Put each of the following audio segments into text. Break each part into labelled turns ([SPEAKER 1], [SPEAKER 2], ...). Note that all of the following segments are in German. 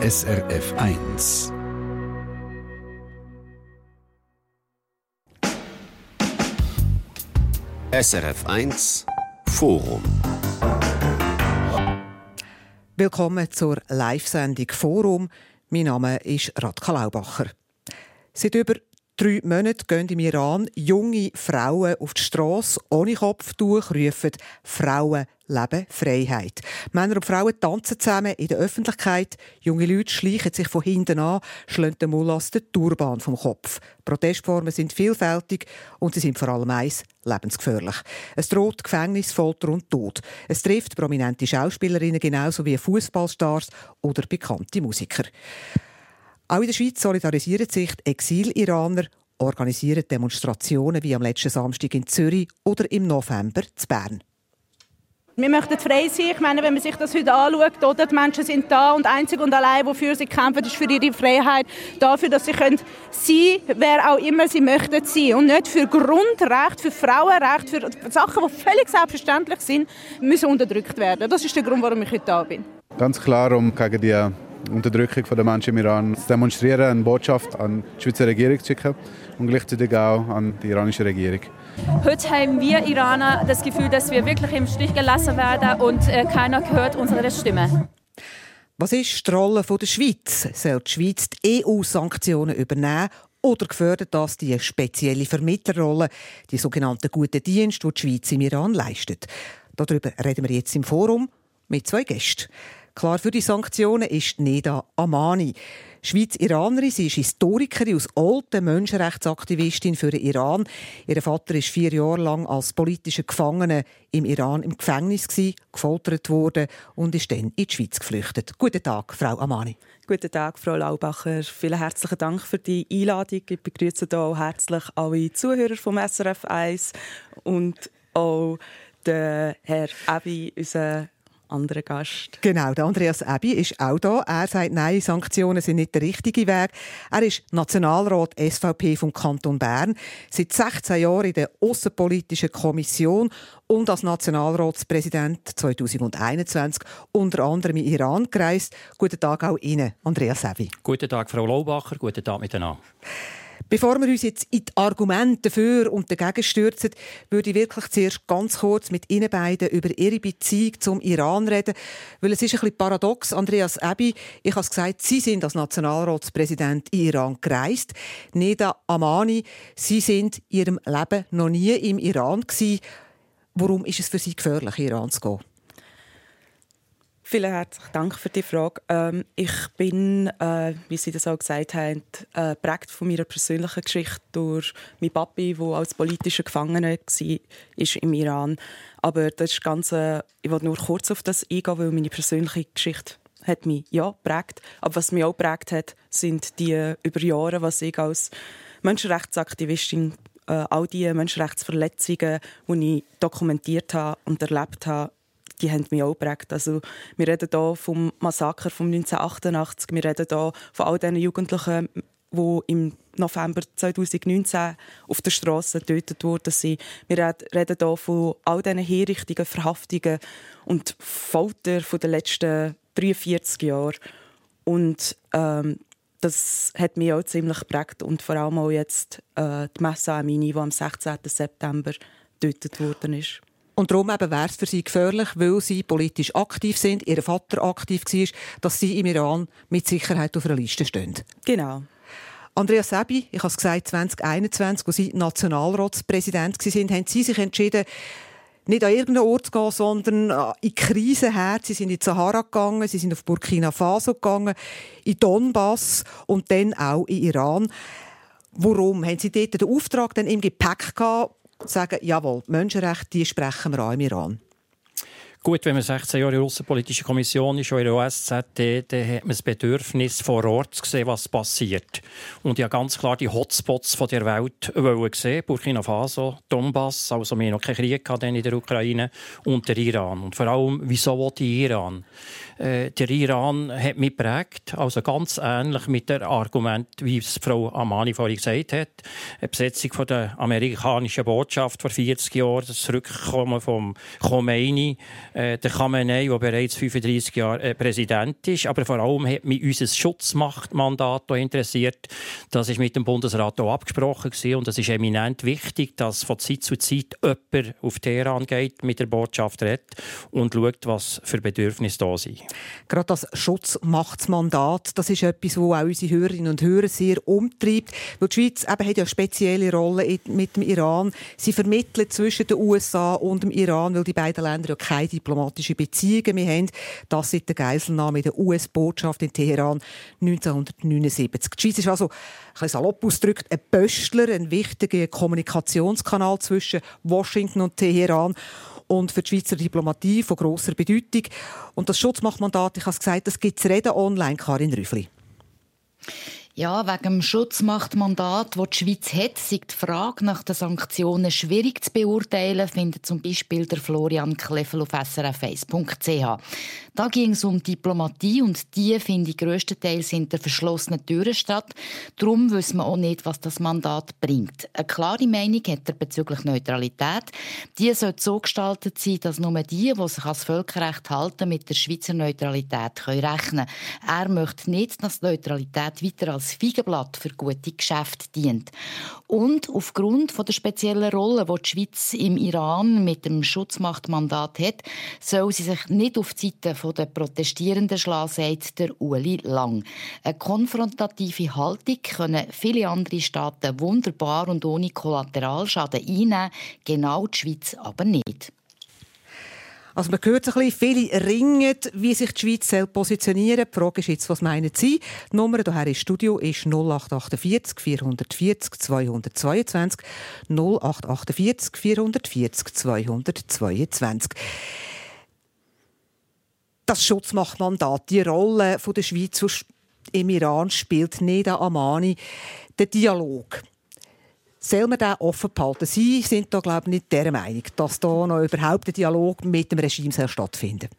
[SPEAKER 1] SRF 1.
[SPEAKER 2] SRF 1 Forum.
[SPEAKER 3] Willkommen zur Live-Sendung Forum. Mein Name ist Radka Laubacher. Seit über drei Monaten gehen im Iran junge Frauen auf die Straße ohne Kopftuch, rufen Frauen leben Freiheit. Männer und Frauen tanzen zusammen in der Öffentlichkeit. Junge Leute schleichen sich von hinten an, schlagen den Mullahs den Turban vom Kopf. Protestformen sind vielfältig und sie sind vor allem eins, lebensgefährlich. Es droht Gefängnis, Folter und Tod. Es trifft prominente Schauspielerinnen genauso wie Fußballstars oder bekannte Musiker. Auch in der Schweiz solidarisieren sich die Exil-Iraner, organisieren Demonstrationen wie am letzten Samstag in Zürich oder im November in Bern.
[SPEAKER 4] Wir möchten frei sein. Ich meine, wenn man sich das heute anschaut, oder, die Menschen sind da und einzig und allein, wofür sie kämpfen, ist für ihre Freiheit, dafür, dass sie können sein, wer auch immer sie möchten sein und nicht für Grundrecht, für Frauenrecht, für Sachen, die völlig selbstverständlich sind, müssen unterdrückt werden. Das ist der Grund, warum ich heute da bin.
[SPEAKER 5] Ganz klar, um gegen die Unterdrückung der Menschen im Iran zu demonstrieren, eine Botschaft an die Schweizer Regierung zu schicken und gleichzeitig auch an die iranische Regierung.
[SPEAKER 6] Heute haben wir Iraner das Gefühl, dass wir wirklich im Stich gelassen werden und äh, keiner hört unsere Stimme.
[SPEAKER 3] Was ist die Rolle der Schweiz? Soll die Schweiz die EU-Sanktionen übernehmen oder gefördert das die spezielle Vermittlerrolle, die sogenannten guten Dienste, die die Schweiz im Iran leistet? Darüber reden wir jetzt im Forum mit zwei Gästen. Klar für die Sanktionen ist Neda Amani. Schweiz-Iranerin, sie ist Historikerin aus alten Menschenrechtsaktivistin für den Iran. Ihr Vater ist vier Jahre lang als politischer Gefangener im Iran im Gefängnis gefoltert worden und ist dann in die Schweiz geflüchtet. Guten Tag, Frau Amani.
[SPEAKER 7] Guten Tag, Frau Laubacher. Vielen herzlichen Dank für die Einladung. Ich begrüße hier auch herzlich alle Zuhörer vom SRF 1 und auch den Herr Ebi, unseren anderen Gast.
[SPEAKER 3] Genau, der Andreas Ebi ist auch da. Er sagt, nein, Sanktionen sind nicht der richtige Weg. Er ist Nationalrat SVP vom Kanton Bern, seit 16 Jahren in der Außenpolitischen Kommission und als Nationalratspräsident 2021 unter anderem in Iran gereist. Guten Tag auch Ihnen, Andreas Ebi.
[SPEAKER 8] Guten Tag, Frau Laubacher. Guten Tag miteinander.
[SPEAKER 3] Bevor wir uns jetzt in die Argumente dafür und dagegen stürzen, würde ich wirklich zuerst ganz kurz mit Ihnen beiden über Ihre Beziehung zum Iran reden. Weil es ist ein bisschen paradox. Andreas Ebi, ich habe es gesagt, Sie sind als Nationalratspräsident in Iran gereist. Neda Amani, Sie sind in Ihrem Leben noch nie im Iran gewesen. Warum ist es für Sie gefährlich, in Iran zu gehen?
[SPEAKER 7] Vielen herzlichen Dank für die Frage. Ähm, ich bin, äh, wie Sie das auch gesagt haben, äh, prägt von meiner persönlichen Geschichte durch meinen Papi, der als politischer Gefangener war im Iran. Aber das ist ganz, äh, ich will nur kurz auf das eingehen, weil meine persönliche Geschichte hat mich ja prägt. Aber was mich auch prägt hat, sind die über Jahre, was ich als Menschenrechtsaktivistin äh, all die Menschenrechtsverletzungen, die ich dokumentiert habe und erlebt habe, die haben mich auch geprägt. Also, wir reden hier vom Massaker von 1988, wir reden hier von all diesen Jugendlichen, die im November 2019 auf der Straße getötet wurden. Wir reden hier von all diesen Hinrichtungen, Verhaftungen und Folter den letzten 43 Jahren. Und ähm, das hat mich auch ziemlich geprägt und vor allem auch jetzt äh, die Messe Amini, die am 16. September getötet worden ist.
[SPEAKER 3] Und darum wäre es für sie gefährlich, weil sie politisch aktiv sind, ihr Vater aktiv war, dass sie im Iran mit Sicherheit auf einer Liste stehen.
[SPEAKER 7] Genau.
[SPEAKER 3] Andreas Sebi, ich habe es gesagt, 2021, als Sie Nationalratspräsident waren, haben Sie sich entschieden, nicht an irgendeinen Ort zu gehen, sondern in die Krise her. Sie sind in die Sahara gegangen, Sie sind auf Burkina Faso gegangen, in Donbass und dann auch in Iran. Warum? Haben Sie dort den Auftrag dann im Gepäck gehabt, sagen, jawohl, die Menschenrechte die sprechen wir an im Iran?
[SPEAKER 8] Gut, wenn man 16 Jahre in der Außenpolitischen Kommission ist, in der OSZE, dann hat man das Bedürfnis, vor Ort zu sehen, was passiert. Und habe ganz klar die Hotspots der Welt gesehen. Burkina Faso, Donbass, also wir noch keinen Krieg in der Ukraine, und der Iran. Und vor allem, wieso will der Iran? Äh, der Iran hat mich geprägt, also ganz ähnlich mit dem Argument, wie es Frau Amani vorhin gesagt hat. Die Besetzung von der amerikanischen Botschaft vor 40 Jahren, das Rückkommen von Khomeini, Äh, der Khamenei, der bereits 35 Jahre äh, Präsident ist. Aber vor allem hat mich unser Schutzmachtmandat interessiert. Das ist mit dem Bundesrat auch abgesprochen gewesen. und es ist eminent wichtig, dass von Zeit zu Zeit jemand auf Teheran geht, mit der Botschaft redet und schaut, was für Bedürfnisse da sind.
[SPEAKER 3] Gerade das Schutzmachtsmandat, das ist etwas, das auch unsere Hörerinnen und Hörer sehr umtreibt. Weil die Schweiz eben hat ja eine spezielle Rolle mit dem Iran. Sie vermittelt zwischen den USA und dem Iran, weil die beiden Länder ja keine diplomatischen Beziehungen mehr haben. Das seit der Geiselnahme der US-Botschaft in Teheran 1979. Die Schweiz ist also, ein salopp ausgedrückt, ein Pöstler, ein wichtiger Kommunikationskanal zwischen Washington und Teheran und für die Schweizer Diplomatie von grosser Bedeutung. Und das Schutzmachtmandat, ich habe es gesagt, das gibt es reden online, Karin Rüffli.
[SPEAKER 9] Ja, wegen dem Schutzmachtmandat, das die Schweiz hat, ist die Frage nach den Sanktionen schwierig zu beurteilen, findet zum Beispiel der Florian Kleffel auf srf1.ch. Da ging es um Diplomatie und die, finde ich, grösstenteils hinter verschlossenen Türen statt. Darum wissen wir auch nicht, was das Mandat bringt. Eine klare Meinung hat er bezüglich Neutralität. Die sollte so gestaltet sein, dass nur die, die sich als Völkerrecht halten, mit der Schweizer Neutralität können rechnen können. Er möchte nicht, dass Neutralität weiter als Feigenblatt für gute Geschäfte dient. Und aufgrund von der speziellen Rolle, die die Schweiz im Iran mit dem Schutzmachtmandat hat, soll sie sich nicht auf die Seite der Protestierenden schlagen, sagt der Uli Lang. Eine konfrontative Haltung können viele andere Staaten wunderbar und ohne Kollateralschaden einnehmen, genau die Schweiz aber nicht.
[SPEAKER 3] Also man hört ein bisschen, viele ringen, wie sich die Schweiz positionieren soll. Die Frage ist jetzt, was meinen Sie? Die Nummer hier im Studio ist 0848 440 222 0848 440 222 das Schutzmachtmandat, die Rolle der Schweiz im Iran spielt Neda Amani, der Dialog. Soll man den offen behalten? Sie sind da, glaube ich, nicht der Meinung, dass da noch überhaupt ein Dialog mit dem Regime stattfindet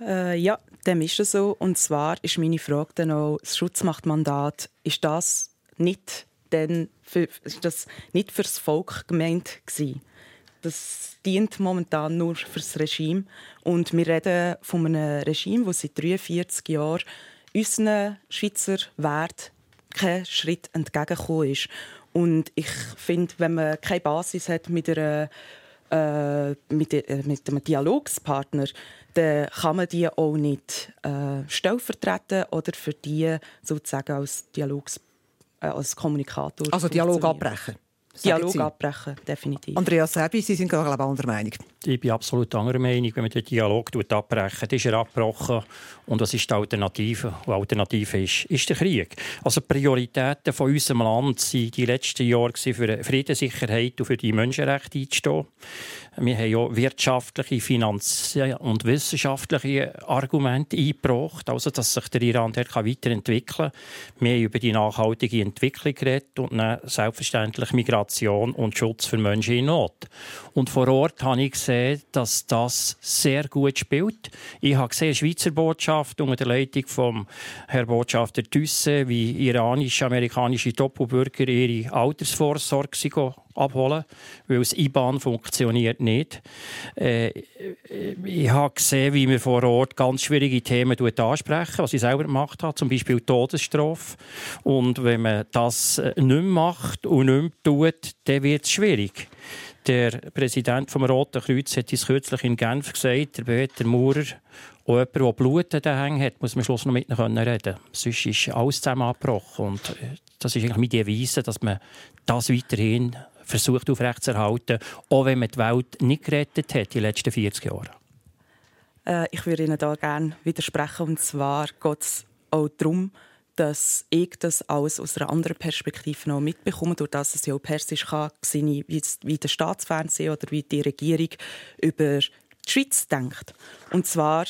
[SPEAKER 7] äh, Ja, dem ist es so. Und zwar ist meine Frage dann auch, das Schutzmachtmandat, ist das nicht, denn für, ist das nicht fürs Volk gemeint gewesen? Das dient momentan nur fürs Regime. Und wir reden von einem Regime, das seit 43 Jahren unseren Schweizer Wert keinen Schritt entgegengekommen ist. Und ich finde, wenn man keine Basis hat mit, einer, äh, mit, äh, mit einem Dialogspartner, dann kann man die auch nicht äh, stellvertreten oder für die sozusagen als Dialogs äh, als Kommunikator.
[SPEAKER 3] Also Dialog abbrechen.
[SPEAKER 7] Dialog abbrechen, definitiv.
[SPEAKER 3] Andreas Serbi, Sie sind glaube ich anderer Meinung.
[SPEAKER 8] Ich bin absolut anderer Meinung. Wenn man den Dialog abbrechen, ist er abgebrochen. Und was ist die Alternative? Die Alternative ist, ist der Krieg. Also die Prioritäten von unserem Land waren die letzten Jahre für Friedenssicherheit und für die Menschenrechte einzustehen. Wir haben ja wirtschaftliche, finanzielle und wissenschaftliche Argumente eingebracht, also dass sich der Iran weiterentwickeln kann. Wir haben über die nachhaltige Entwicklung geredet und dann selbstverständlich Migration und Schutz für Menschen in Not. Und vor Ort habe ich gesehen, dass das sehr gut spielt. Ich habe gesehen, Schweizer Botschaft unter der Leitung vom Herrn Botschafter Thysse, wie iranisch-amerikanische Doppelbürger ihre Altersvorsorge abholen, weil das IBAN funktioniert nicht. Äh, ich habe gesehen, wie wir vor Ort ganz schwierige Themen ansprechen, was ich selber gemacht habe, zum Beispiel Todesstrafe. Und wenn man das äh, nicht mehr macht und nicht mehr tut, dann wird es schwierig. Der Präsident vom Roten Kreuz hat es kürzlich in Genf gesagt, der Peter Maurer, auch jemand, der Blut an Hängen hat, muss man am Schluss noch mit ihm reden Sonst ist alles zusammen abgebrochen. Und äh, das ist eigentlich meine Devise, dass man das weiterhin versucht aufrechtzuerhalten, auch wenn man die Welt nicht gerettet hat in den letzten 40 Jahren?
[SPEAKER 7] Äh, ich würde Ihnen da gerne widersprechen. Und zwar geht es auch darum, dass ich das alles aus einer anderen Perspektive noch mitbekomme, durch das es ja auch persisch kann, wie, wie der Staatsfernsehen oder wie die Regierung über die Schweiz denkt. Und zwar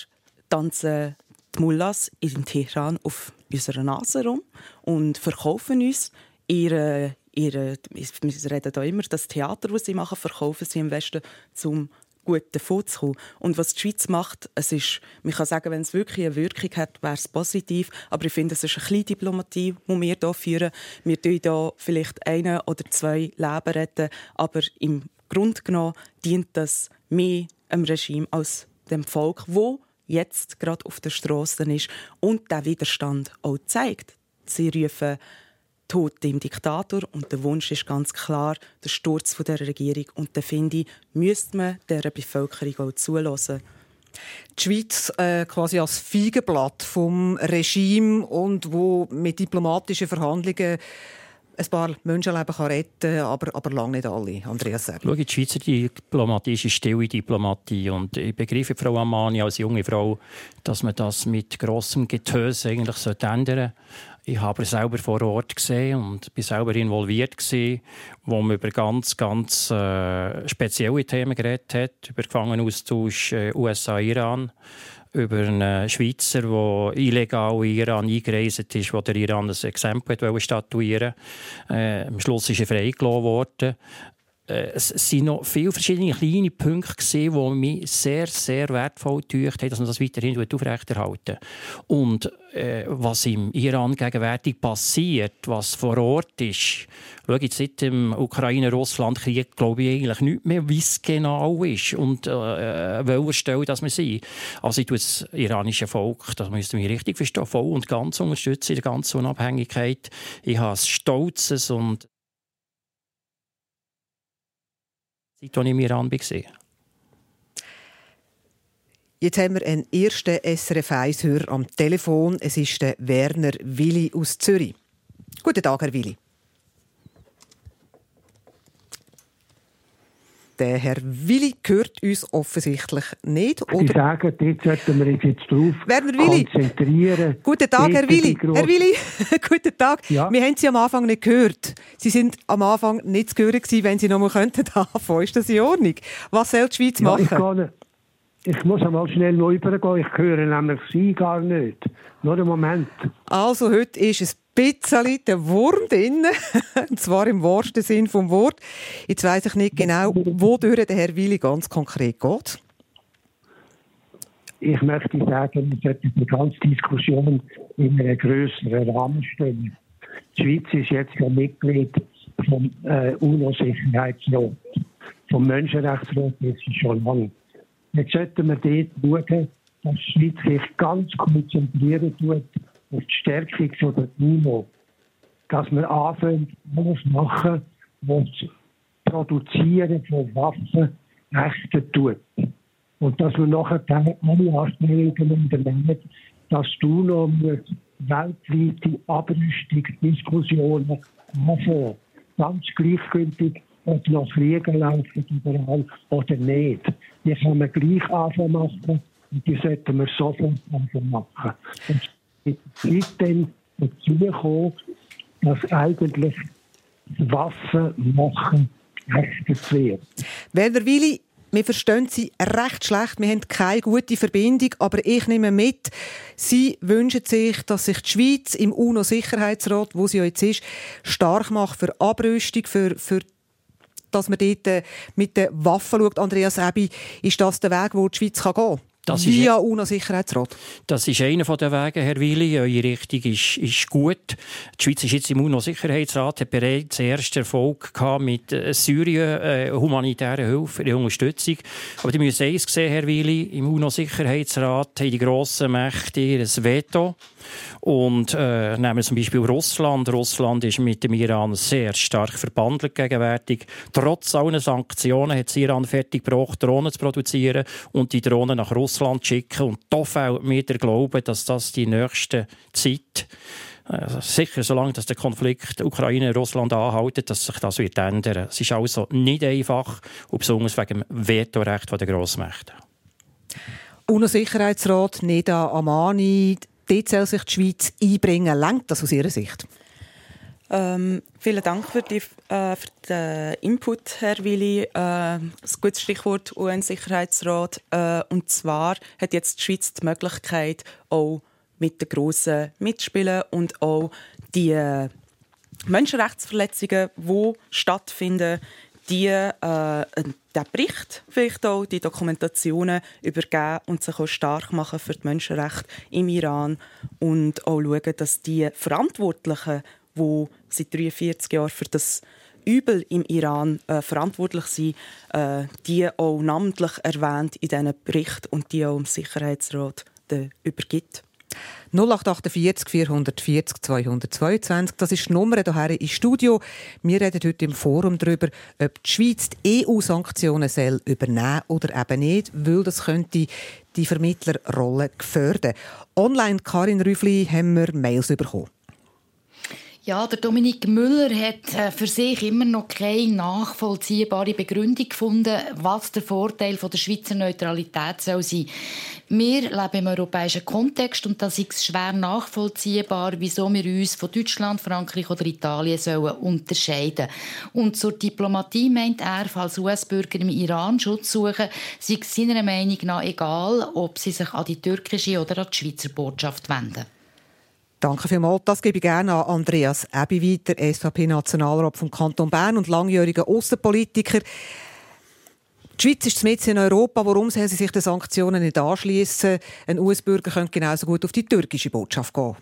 [SPEAKER 7] tanzen die Mullahs in Teheran auf unserer Nase rum und verkaufen uns ihre ihre, wir reden da immer, das Theater, das sie machen, verkaufen sie im Westen zum gut davon. Und was die Schweiz macht, es ist, man kann sagen, wenn es wirklich eine Wirkung hat, wäre es positiv. Aber ich finde, es ist eine kleine Diplomatie, die wir hier führen. Wir tun hier vielleicht eine oder zwei Leben retten, aber im Grunde genommen dient das mehr einem Regime als dem Volk, wo jetzt gerade auf der Straße ist und der Widerstand auch zeigt. Sie rufen Tod dem Diktator und der Wunsch ist ganz klar der Sturz der Regierung und da finde ich, müsste man der Bevölkerung auch zulassen.
[SPEAKER 3] Die Schweiz äh, quasi als Feigenblatt vom Regime und wo mit diplomatischen Verhandlungen ein paar Menschenleben kann retten aber, aber lange nicht alle. Andreas.
[SPEAKER 8] Schau, die Schweizer Diplomatie ist stille Diplomatie. Und ich begreife Frau Amani als junge Frau, dass man das mit grossem Getöse eigentlich ändern sollte. Ich habe selber vor Ort gesehen und bin selber involviert gewesen, wo man über ganz, ganz äh, spezielle Themen geredet hat, über Gefangenaustausch äh, USA-Iran über einen Schweizer, der illegal in Iran eingereist ist, wo der Iran ein Exempel statuieren wollte. Äh, am Schluss ist er freigelassen worden. Äh, es waren noch viele verschiedene kleine Punkte, die mich sehr, sehr wertvoll getäuscht haben, dass man das weiterhin aufrechterhalten Und was im Iran gegenwärtig passiert, was vor Ort ist, schau jetzt seit dem Ukraine-Russland-Krieg, glaube ich eigentlich nicht mehr, wie es genau ist und äh, äh welcher Stelle dass wir sind. Also ich tue das iranische Volk, das müsste mich richtig verstehen, voll und ganz unterstützen in der ganzen Unabhängigkeit. Ich habe ein stolzes und seit ich im Iran war.
[SPEAKER 3] Jetzt haben wir einen ersten SRF 1-Hörer am Telefon. Es ist der Werner Willi aus Zürich. Guten Tag, Herr Willi. Der Herr Willi hört uns offensichtlich nicht.
[SPEAKER 10] Oder? Sie sagen, dort sollten wir uns jetzt drauf Werner Willi. konzentrieren.
[SPEAKER 3] Guten Tag, Herr Willi. Herr Willi, guten Tag. Ja. Wir haben Sie am Anfang nicht gehört. Sie sind am Anfang nicht zu hören gewesen, wenn Sie noch mal könnten anfangen. Ist das in Ordnung? Was soll die Schweiz machen?
[SPEAKER 10] Ja, ich, muss einmal schnell neu übergehen. Ich höre nämlich Sie gar nicht. Nur einen Moment.
[SPEAKER 3] Also, heute ist es bisschen der Wurm drin, und zwar im wahrsten Sinn vom Wort. Jetzt weiß ich nicht genau, wodurch der Herr Willi ganz konkret geht.
[SPEAKER 10] Ich möchte sagen, wir sollten die ganze Diskussion in einen größeren Rahmen stellen. Die Schweiz ist jetzt ja Mitglied vom äh, UNO-Sicherheitsrat. Vom Menschenrechtsrat ist sie schon lange. Jetzt sollten wir dort schauen, dass die Schweiz sich ganz konzentrieren tut auf die Stärkung der UNO, dass wir anfangen, alles machen, was Produzieren von Waffen rechten tut. Und dass wir nachher alle Anstrengungen unternehmen, dass die UNO weltweite Abrüstungsdiskussionen anfangen. Ganz gleichgültig, ob noch Kriege laufen überall oder nicht. Die kann man gleich anfangen machen und die sollten wir sofort anfangen machen. Und ist dann dazu gekommen, dass eigentlich Waffen machen recht wird.
[SPEAKER 3] Werner Willi, wir verstehen Sie recht schlecht. Wir haben keine gute Verbindung. Aber ich nehme mit, Sie wünschen sich, dass sich die Schweiz im UNO-Sicherheitsrat, wo sie jetzt ist, stark macht für Abrüstung, für, für dass man dort äh, mit den Waffen schaut. Andreas Ebi, ist das der Weg, wo die Schweiz gehen kann? Das Via UNO-Sicherheitsrat?
[SPEAKER 8] Das ist einer der Wege, Herr Willi. Eure Richtung ist, ist gut. Die Schweiz ist jetzt im UNO-Sicherheitsrat, hat bereits den ersten Erfolg gehabt mit äh, Syrien, äh, humanitärer Hilfe, der Unterstützung. Aber die müssen eins sehen, Herr Willi, im UNO-Sicherheitsrat haben die grossen Mächte ihr Veto. Und äh, nehmen wir zum Beispiel Russland. Russland ist mit dem Iran sehr stark verbandelt gegenwärtig. Trotz allen Sanktionen hat es Iran fertiggebracht, Drohnen zu produzieren und die Drohnen nach Russland zu schicken. Und da fällt mir der Glaube, dass das die nächste Zeit also sicher, solange der Konflikt Ukraine-Russland anhält, dass sich das wird ändern. Es ist also nicht einfach, und besonders wegen dem Vetorecht der Grossmächte.
[SPEAKER 3] UNO-Sicherheitsrat Neda Amani, dort soll sich die Schweiz einbringen. Lenkt das aus Ihrer Sicht?
[SPEAKER 7] Ähm, vielen Dank für, die, äh, für, den Input, Herr Willi. Äh, ein gutes Stichwort UN-Sicherheitsrat. Äh, und zwar hat jetzt die Schweiz die Möglichkeit, auch mit den Grossen mitzuspielen und auch die äh, Menschenrechtsverletzungen, die stattfinden, die äh, den Bericht, vielleicht auch die Dokumentationen übergeben und sich auch stark machen für die Menschenrechte im Iran und auch schauen, dass die Verantwortlichen, die seit 43 Jahren für das Übel im Iran äh, verantwortlich sind, äh, die auch namentlich erwähnt in diesen Bericht und die auch im Sicherheitsrat übergibt.
[SPEAKER 3] 0848 440 222. Das ist die Nummer hierher im Studio. Wir reden heute im Forum darüber, ob die Schweiz die EU-Sanktionen übernehmen oder eben nicht, weil das könnte die Vermittlerrolle gefährden. Online, Karin Rüffli, haben wir Mails bekommen.
[SPEAKER 9] Ja, der Dominik Müller hat äh, für sich immer noch keine nachvollziehbare Begründung gefunden, was der Vorteil der Schweizer Neutralität soll sein. Wir leben im europäischen Kontext und das ist schwer nachvollziehbar, wieso wir uns von Deutschland, Frankreich oder Italien sollen unterscheiden. Und zur Diplomatie meint er, falls US-Bürger im Iran Schutz suchen, sei es seiner Meinung nach egal, ob sie sich an die türkische oder an die Schweizer Botschaft wenden.
[SPEAKER 3] Danke vielmals. Das gebe ich gerne an Andreas Ebi weiter, SVP-Nationalrat vom Kanton Bern und langjähriger Außenpolitiker. Die Schweiz ist mit in Europa. Warum soll sie sich den Sanktionen nicht anschließen? Ein US-Bürger könnte genauso gut auf die türkische Botschaft gehen.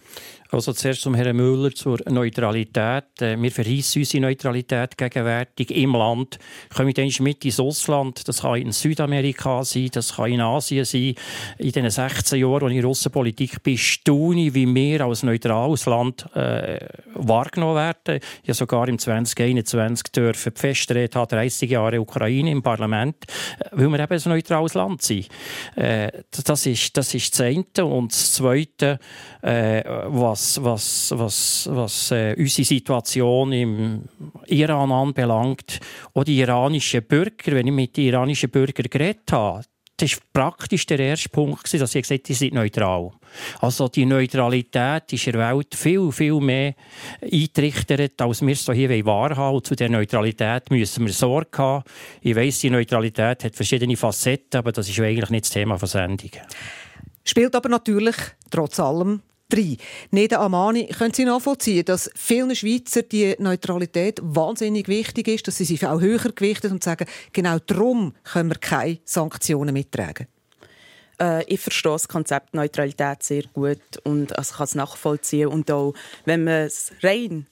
[SPEAKER 8] Also zuerst zum Herrn Müller zur Neutralität. Äh, wir verheissen unsere Neutralität gegenwärtig im Land. Kommen wir mit ins Ausland. Das kann in Südamerika sein, das kann in Asien sein. In den 16 Jahren, als ich in Russenpolitik bin, staune wie wir als neutrales Land äh, wahrgenommen werden. Ich habe sogar im 2021 dürfen die Festrede haben, 30 Jahre Ukraine im Parlament, äh, weil wir eben ein neutrales Land sind. Äh, das, ist, das ist das eine. Und das Zweite, äh, was was, was, was, was äh, unsere Situation im Iran anbelangt. Auch die iranischen Bürger, wenn ich mit den iranischen Bürgern geredet habe, das war praktisch der erste Punkt, dass sie gesagt haben, sie sind neutral. Also die Neutralität ist in der Welt viel, viel mehr eingerichtet, als wir es hier wahrhaben Und zu der Neutralität müssen wir Sorge haben. Ich weiss, die Neutralität hat verschiedene Facetten, aber das ist eigentlich nicht das Thema der Sendung.
[SPEAKER 3] Spielt aber natürlich trotz allem rein. Neda Amani, können Sie nachvollziehen, dass vielen Schweizer die Neutralität wahnsinnig wichtig ist, dass sie sie auch höher gewichtet und sagen, genau darum können wir keine Sanktionen mittragen?
[SPEAKER 7] Äh, ich verstehe das Konzept Neutralität sehr gut und also kann es nachvollziehen. Und auch, wenn man es rein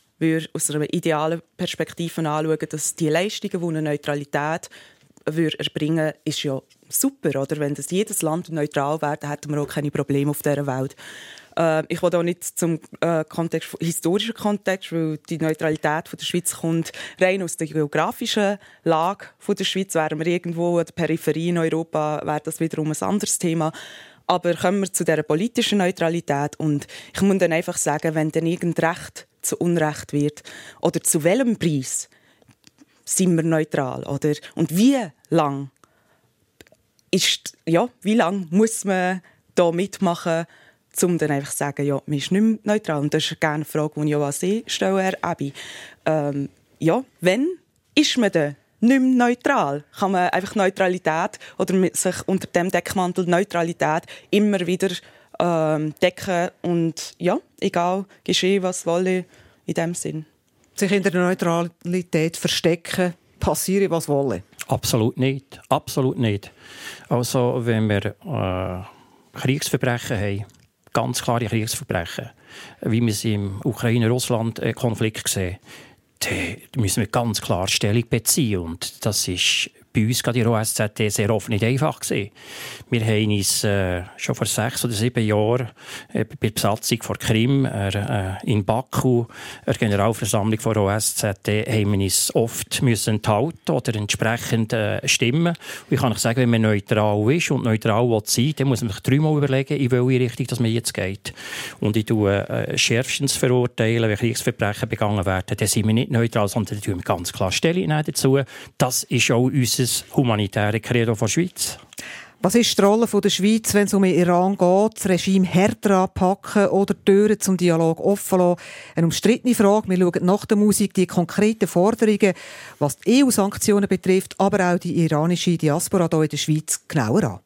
[SPEAKER 7] aus einer idealen Perspektive anschauen, dass die Leistungen, die eine Neutralität erbringen ist ja super. Oder? Wenn das jedes Land neutral wäre, dann hätten wir auch keine Probleme auf dieser Welt. Äh, ich will auch nicht zum äh, Kontext, historischen Kontext, weil die Neutralität von der Schweiz kommt rein aus der geografischen Lage von der Schweiz. Wären wir irgendwo an der Peripherie in Europa, wäre das wiederum ein anderes Thema. Aber kommen wir zu dieser politischen Neutralität und ich muss dann einfach sagen, wenn dann irgendein Recht zu Unrecht wird oder zu welchem Preis sind wir neutral oder und wie lang ist ja wie lang muss man da mitmachen um dann einfach zu sagen, ja, man ist nicht mehr neutral. Und das ist gerne eine Frage, die ich auch an Sie stelle, Herr Abi. Ähm, ja, wenn ist man denn nicht mehr neutral? Kann man einfach Neutralität oder sich unter dem Deckmantel Neutralität immer wieder ähm, decken und ja, egal, geschehen, was wolle, in dem Sinn.
[SPEAKER 3] Sich in der Neutralität verstecken, passiere, was wolle?
[SPEAKER 8] Absolut nicht. Absolut nicht. Also, wenn wir äh, Kriegsverbrechen haben, ganz klare Kriegsverbrechen, wie wir sie im Ukraine-Russland-Konflikt sehen, da müssen wir ganz klar Stellung beziehen. Und das ist bei uns gerade in der OSZT sehr oft nicht einfach gewesen. Wir haben uns äh, schon vor sechs oder sieben Jahren äh, bei der Besatzung von Krim äh, in Baku, der Generalversammlung von OSZT, haben wir uns oft müssen enthalten oder entsprechend äh, stimmen. Und ich kann euch sagen, wenn man neutral ist und neutral will sein, dann muss man sich dreimal überlegen, in welche Richtung dass man jetzt geht. Und ich tue äh, schärfstens verurteilen, wenn Kriegsverbrechen begangen werden, dann sind wir nicht neutral, sondern dann tun wir ganz klar Stellung dazu. Das ist auch unser unser humanitäres Credo der Schweiz.
[SPEAKER 3] Was ist die Rolle der Schweiz, wenn es um den Iran geht, das Regime härter anpacken oder die Türen zum Dialog offen lassen? Eine umstrittene Frage. Wir schauen nach der Musik die konkreten Forderungen, was die EU-Sanktionen betrifft, aber auch die iranische Diaspora hier in der Schweiz genauer an.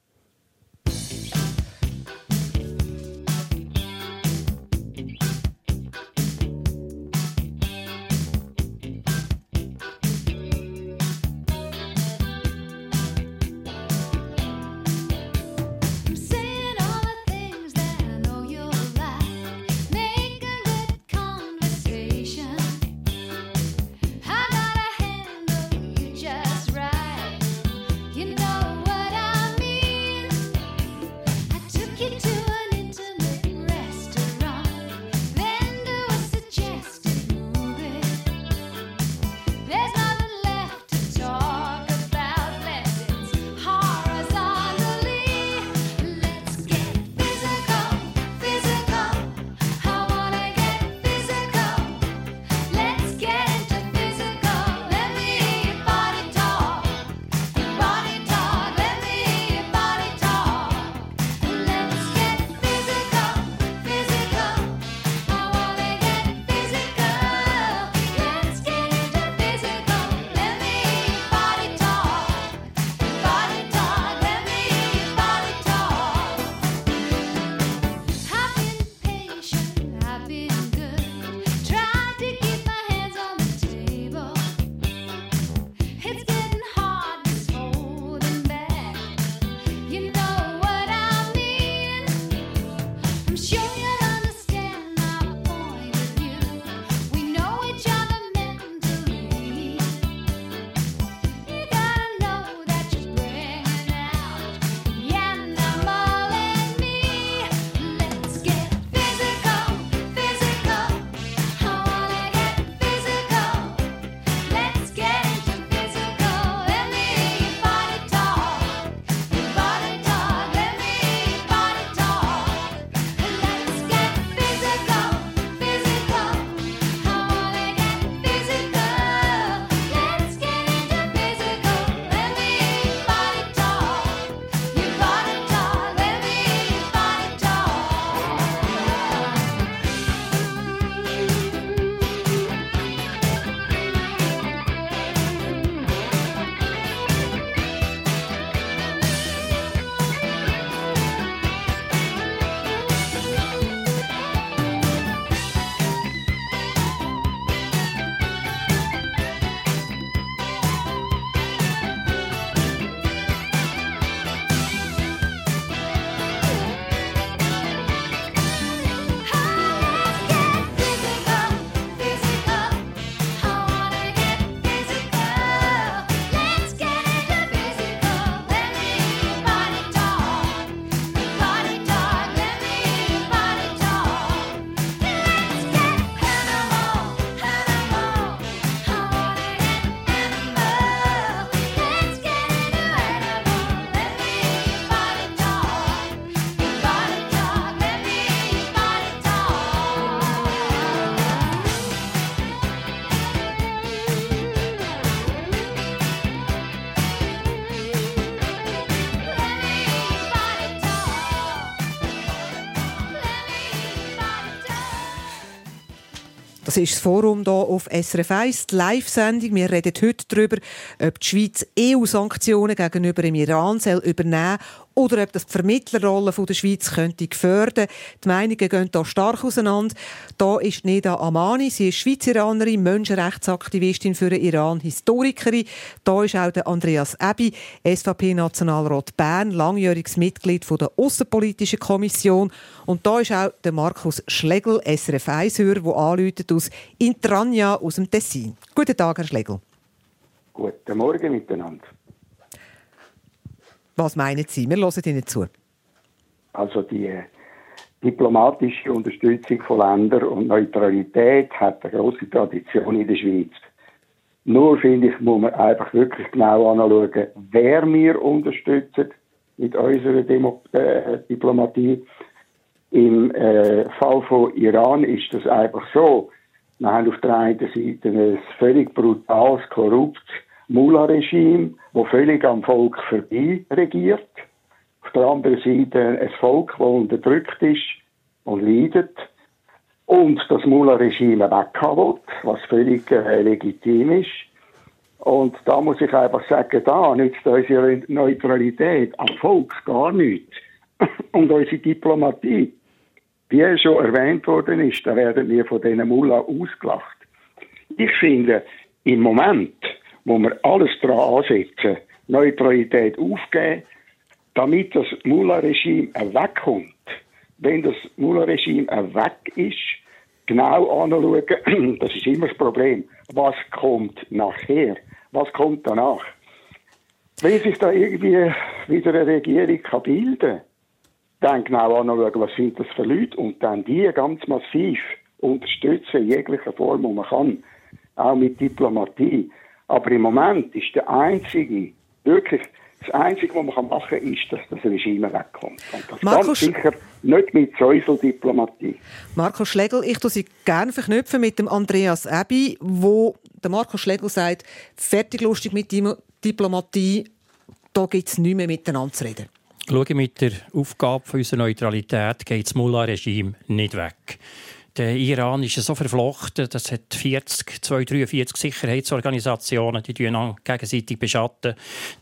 [SPEAKER 3] Das ist das Forum hier auf SRF 1, die Live-Sendung. Wir reden heute darüber, ob die Schweiz EU-Sanktionen gegenüber dem Iran soll übernehmen oder ob das die Vermittlerrolle der Schweiz könnte gefördern. Die Meinungen gehen hier stark auseinander. Da ist Neda Amani, sie ist Schweizeranerin, Menschenrechtsaktivistin für den Iran, Historikerin. Da ist auch der Andreas Ebi, SVP-Nationalrat Bern, langjähriges Mitglied der Außenpolitischen Kommission. Und da ist auch der Markus Schlegel, SRF 1-Hörer, der anläutet aus Intrania aus dem Tessin. Guten Tag, Herr Schlegel.
[SPEAKER 11] Guten Morgen miteinander.
[SPEAKER 3] Was meinen Sie? Wir hören Ihnen zu.
[SPEAKER 11] Also die äh, diplomatische Unterstützung von Ländern und Neutralität hat eine große Tradition in der Schweiz. Nur finde ich, muss man einfach wirklich genau anschauen, wer wir unterstützen mit unserer Demo äh, Diplomatie. Im äh, Fall von Iran ist das einfach so. Wir haben auf der einen Seite ein völlig brutales, korruptes Mullah-Regime, das völlig am Volk vorbei regiert. Auf der anderen Seite ein Volk, das unterdrückt ist und leidet. Und das Mullah-Regime weghaben was völlig äh, legitim ist. Und da muss ich einfach sagen, da nützt unsere Neutralität am Volk gar nichts. Und unsere Diplomatie, wie schon erwähnt worden ist, da werden wir von diesen Mullah ausgelacht. Ich finde, im Moment wo wir alles daran ansetzen, Neutralität aufgeben, damit das Mullah-Regime wegkommt. Wenn das Mullah-Regime weg ist, genau anschauen, das ist immer das Problem. Was kommt nachher? Was kommt danach? Wenn sich da irgendwie wieder eine Regierung kann bilden kann, dann genau anschauen, was sind das für Leute und dann die ganz massiv unterstützen in jeglicher Form, wo man kann. Auch mit Diplomatie. Aber im Moment ist der einzige, wirklich, das Einzige, was man machen kann, ist, dass das Regime wegkommt. Und das Markus, ganz sicher nicht mit Säuseldiplomatie.
[SPEAKER 3] Markus Schlegel, ich tue Sie gerne verknüpfen mit dem Andreas Ebi, wo der Markus Schlegel sagt, fertig lustig mit Diplomatie, da gibt es nicht mehr miteinander zu reden.
[SPEAKER 8] Schauen, mit der Aufgabe unserer Neutralität geht das Mullah-Regime nicht weg. Der Iran ist so verflochten, das hat 40, 243 Sicherheitsorganisationen, die einander gegenseitig beschatten,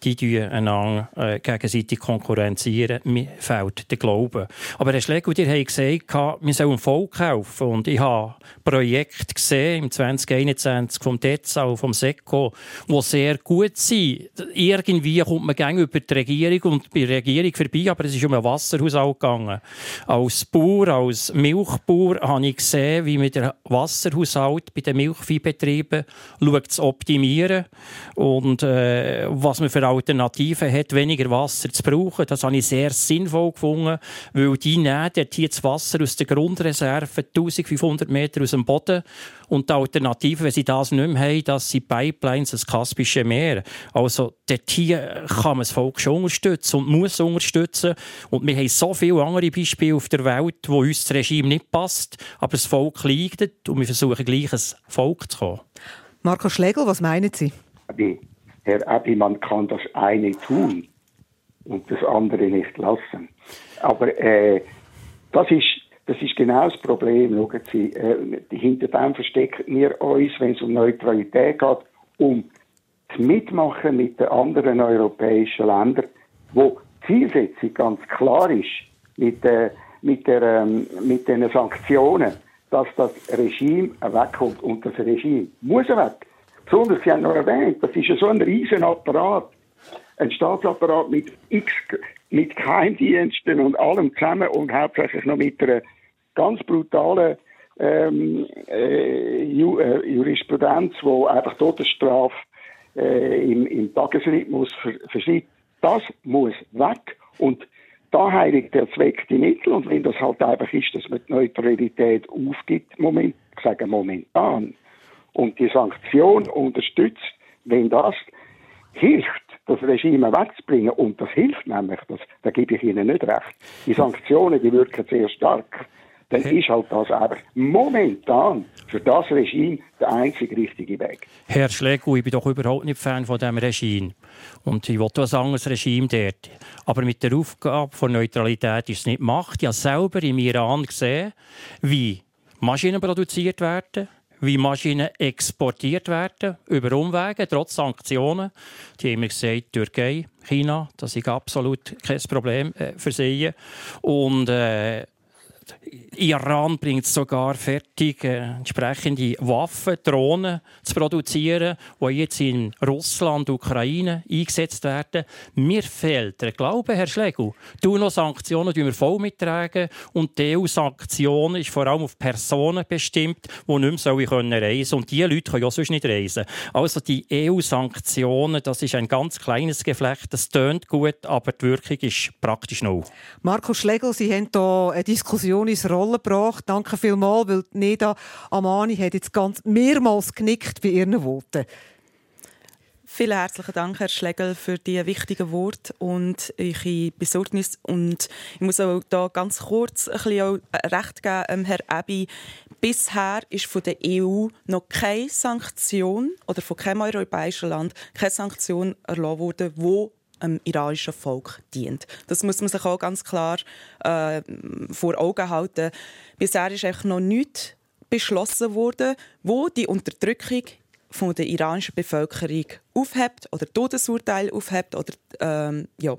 [SPEAKER 8] die einander äh, gegenseitig konkurrenzieren. Mir fehlt der Glaube. Aber Herr Schlegel, ihr habt gesagt, wir sollen Volk kaufen. Und ich habe Projekte gesehen im 2021 vom DEZA vom SECO, die sehr gut sind. Irgendwie kommt man gerne über die Regierung und bei der Regierung vorbei, aber es ist um einen Wasserhaushalt gegangen. Als Bauer, als Milchbauer habe ich gesehen, wie man den Wasserhaushalt bei den Milchviehbetrieben schaut, zu optimieren und äh, was man für Alternativen hat, weniger Wasser zu brauchen. Das habe ich sehr sinnvoll gefunden, weil die nehmen das Wasser aus der Grundreserve 1500 Meter aus dem Boden und die Alternative, wenn sie das nicht mehr haben, das sind Pipelines, das Kaspische Meer. Also dort hier kann man das Volk schon unterstützen und muss unterstützen. Und wir haben so viele andere Beispiele auf der Welt, wo uns das Regime nicht passt, aber das Volk leidet und wir versuchen gleich ein Volk zu kommen.
[SPEAKER 3] Marco Schlegel, was meinen Sie?
[SPEAKER 11] Herr Abi, man kann das eine tun und das andere nicht lassen. Aber äh, das ist das ist genau das Problem. Schauen Sie, äh, hinter dem verstecken wir uns, wenn es um Neutralität geht, um zu mitmachen mit den anderen europäischen Ländern, wo die Zielsetzung ganz klar ist, mit, äh, mit, der, ähm, mit den Sanktionen, dass das Regime wegkommt. Und das Regime muss weg. Besonders, Sie haben noch erwähnt, das ist ja so ein riesen Apparat, ein Staatsapparat mit x mit Geheimdiensten und allem zusammen und hauptsächlich noch mit einer ganz brutalen ähm, äh, Ju äh, Jurisprudenz, wo einfach Todesstrafe äh, im, im Tagesrhythmus verschiebt. Das muss weg und da heiligt der Zweck die Mittel und wenn das halt einfach ist, dass man die Neutralität aufgibt, moment, ich sage momentan, und die Sanktion unterstützt, wenn das hilft, das Regime wegzubringen. Und das hilft nämlich, das, da gebe ich Ihnen nicht recht. Die Sanktionen, die wirken sehr stark. Dann ist halt das aber momentan für das Regime der einzige richtige Weg.
[SPEAKER 8] Herr Schlegel, ich bin doch überhaupt nicht Fan von diesem Regime. Und ich will ein anderes Regime dort. Aber mit der Aufgabe von Neutralität ist es nicht gemacht. Ich habe selber im Iran gesehen, wie Maschinen produziert werden, wie Maschinen exportiert werden, über Umwege, trotz Sanktionen. Die haben mir gesagt, Türkei, China, das ist absolut kein Problem äh, für sie. Und äh, Iran bringt sogar fertig, äh, entsprechende Waffen, Drohnen zu produzieren, die jetzt in Russland, Ukraine eingesetzt werden. Mir fehlt der Glaube, Herr Schlegel. Die UNO-Sanktionen wir voll mittragen und die EU-Sanktionen ist vor allem auf Personen bestimmt, die nicht mehr reisen können. Und diese Leute können auch sonst nicht reisen. Also die EU-Sanktionen, das ist ein ganz kleines Geflecht. Das tönt gut, aber die Wirkung ist praktisch null.
[SPEAKER 3] Markus Schlegel, Sie haben hier eine Diskussion ins Rollen gebracht. Danke vielmals, weil Neda Amani hat jetzt ganz mehrmals genickt bei Ihren Worten.
[SPEAKER 7] Vielen herzlichen Dank, Herr Schlegel, für die wichtigen Worte und Ihre Besorgnis. Und ich muss auch da ganz kurz ein bisschen recht geben, ähm, Herr Ebi. Bisher ist von der EU noch keine Sanktion oder von keinem europäischen Land keine Sanktion erlassen worden, wo dem iranischen Volk dient. Das muss man sich auch ganz klar äh, vor Augen halten. Bisher ist noch nichts beschlossen worden, wo die Unterdrückung von der iranischen Bevölkerung aufhebt oder Todesurteil aufhebt oder ähm, ja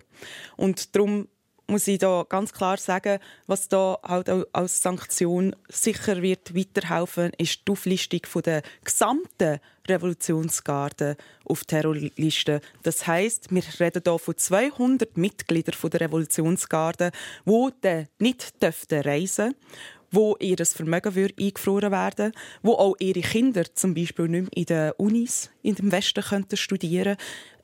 [SPEAKER 7] und darum muss ich da ganz klar sagen, was da halt als Sanktion sicher wird weiterhelfen, ist die Auflistung der gesamten Revolutionsgarde auf Terrorlisten. Das heißt, wir reden hier von 200 Mitgliedern der Revolutionsgarde, wo nicht dürften reisen wo ihr Vermögen eingefroren werden wo auch ihre Kinder zum Beispiel nicht mehr in den Unis in dem Westen könnten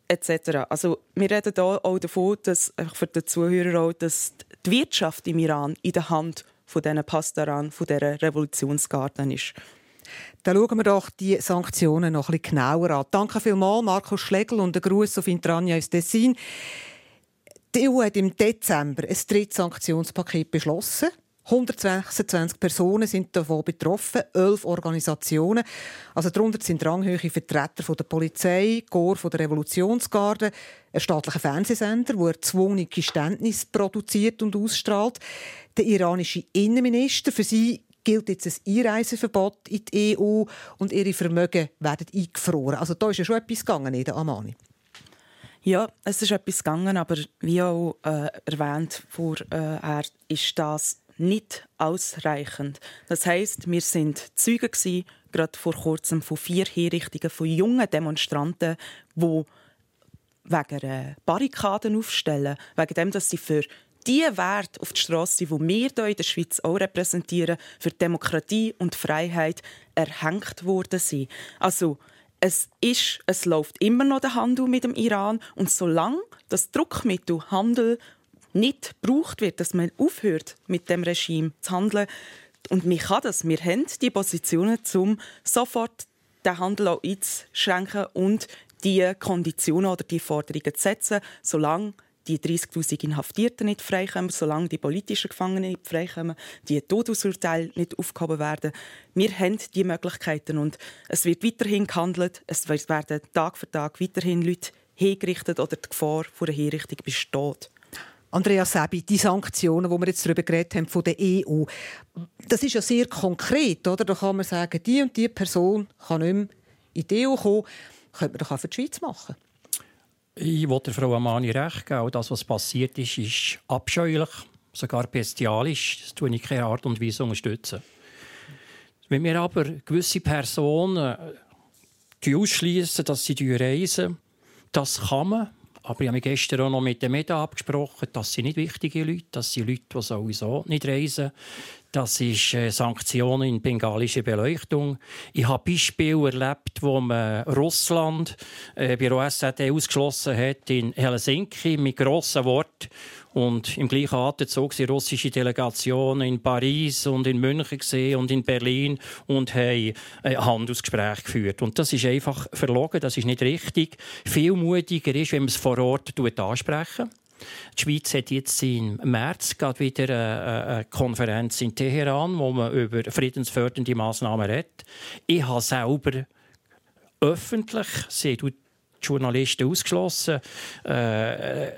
[SPEAKER 7] etc. Also wir reden hier auch davon, dass für die Zuhörer auch, dass die Wirtschaft im Iran in der Hand von diesen Pastoran, von dieser Revolutionsgarten ist.
[SPEAKER 3] Dann schauen wir doch die Sanktionen noch bisschen genauer an. Danke vielmals, Markus Schlegel, und ein Gruß auf Intrania aus Tessin. Die EU hat im Dezember ein drittes Sanktionspaket beschlossen. 126 Personen sind davon betroffen, 11 Organisationen. Also darunter sind ranghöhe Vertreter von der Polizei, Korps von der Revolutionsgarde, ein staatlicher Fernsehsender, der erzwungene Geständnis produziert und ausstrahlt, der iranische Innenminister. Für sie gilt jetzt ein Einreiseverbot in die EU und ihre Vermögen werden eingefroren. Also da ist ja schon etwas gegangen in der Amani.
[SPEAKER 7] Ja, es ist etwas gegangen, aber wie auch äh, erwähnt vorher, äh, ist das nicht ausreichend. Das heißt, wir sind Zeugen gerade vor kurzem von vier Hinrichtungen von jungen Demonstranten, die wegen Barrikaden aufstellen, wegen dem, dass sie für die Werte auf die Straße, die wir hier in der Schweiz auch repräsentieren, für Demokratie und Freiheit erhängt worden sind. Also es ist, es läuft immer noch der Handel mit dem Iran und solange das Druckmittel Handel nicht gebraucht wird, dass man aufhört, mit dem Regime zu handeln. Und wir kann das. Wir haben die Positionen, um sofort den Handel auch einzuschränken und die Konditionen oder die Forderungen zu setzen, solange die 30.000 Inhaftierten nicht freikommen, solange die politischen Gefangenen nicht freikommen, die Todesurteile nicht aufgehoben werden. Wir haben die Möglichkeiten und es wird weiterhin gehandelt. Es werden Tag für Tag weiterhin Leute hingerichtet oder die Gefahr vor einer Hinrichtung besteht.
[SPEAKER 3] Andrea Sebi, die Sanktionen, wo wir jetzt darüber geredet haben, von der EU, das ist ja sehr konkret, oder? Da kann man sagen, die und die Person kann nicht mehr in die EU kommen. Könnte man doch auch für die Schweiz machen.
[SPEAKER 8] Ich wollte Frau Amani recht geben. Das, was passiert ist, ist abscheulich, sogar bestialisch. Das tue ich in keiner Art und Weise unterstützen. Wenn wir aber gewisse Personen ausschließen, dass sie reisen, das kann man. Aber ich habe mich gestern auch noch mit den Medien abgesprochen, das sind nicht wichtige Leute, sind Leute, die sowieso nicht reisen. Das ist äh, Sanktionen in bengalische Beleuchtung. Ich habe Beispiele erlebt, wo man Russland äh, bei der OSZE ausgeschlossen hat in Helsinki mit grossen Worten und im gleichen Atemzug sind russische Delegationen in Paris und in München und in Berlin und haben ein Handelsgespräch geführt. Und das ist einfach verlogen, das ist nicht richtig. Viel mutiger ist, wenn man es vor Ort ansprechen die Schweiz hat jetzt im März gerade wieder eine Konferenz in Teheran, wo man über friedensfördernde Massnahmen redet. Ich habe selber öffentlich, sie die Journalisten ausgeschlossen, äh,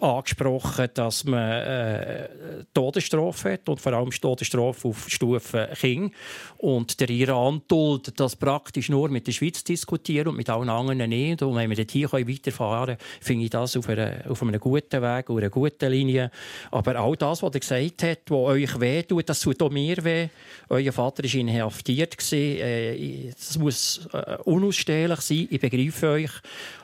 [SPEAKER 8] angesprochen, dass man äh, Todesstrafe hat und vor allem Todesstrafe auf Stufe King. Und der Iran duldet das praktisch nur mit der Schweiz diskutieren und mit allen anderen nicht. Und wenn wir dort hier weiterfahren können, finde ich das auf, einer, auf einem guten Weg, auf einer guten Linie. Aber all das, was er gesagt hat, was euch wehtut, das tut auch mir weh. Euer Vater war inhaftiert. Äh, das muss äh, unausstehlich sein, ich begreife euch.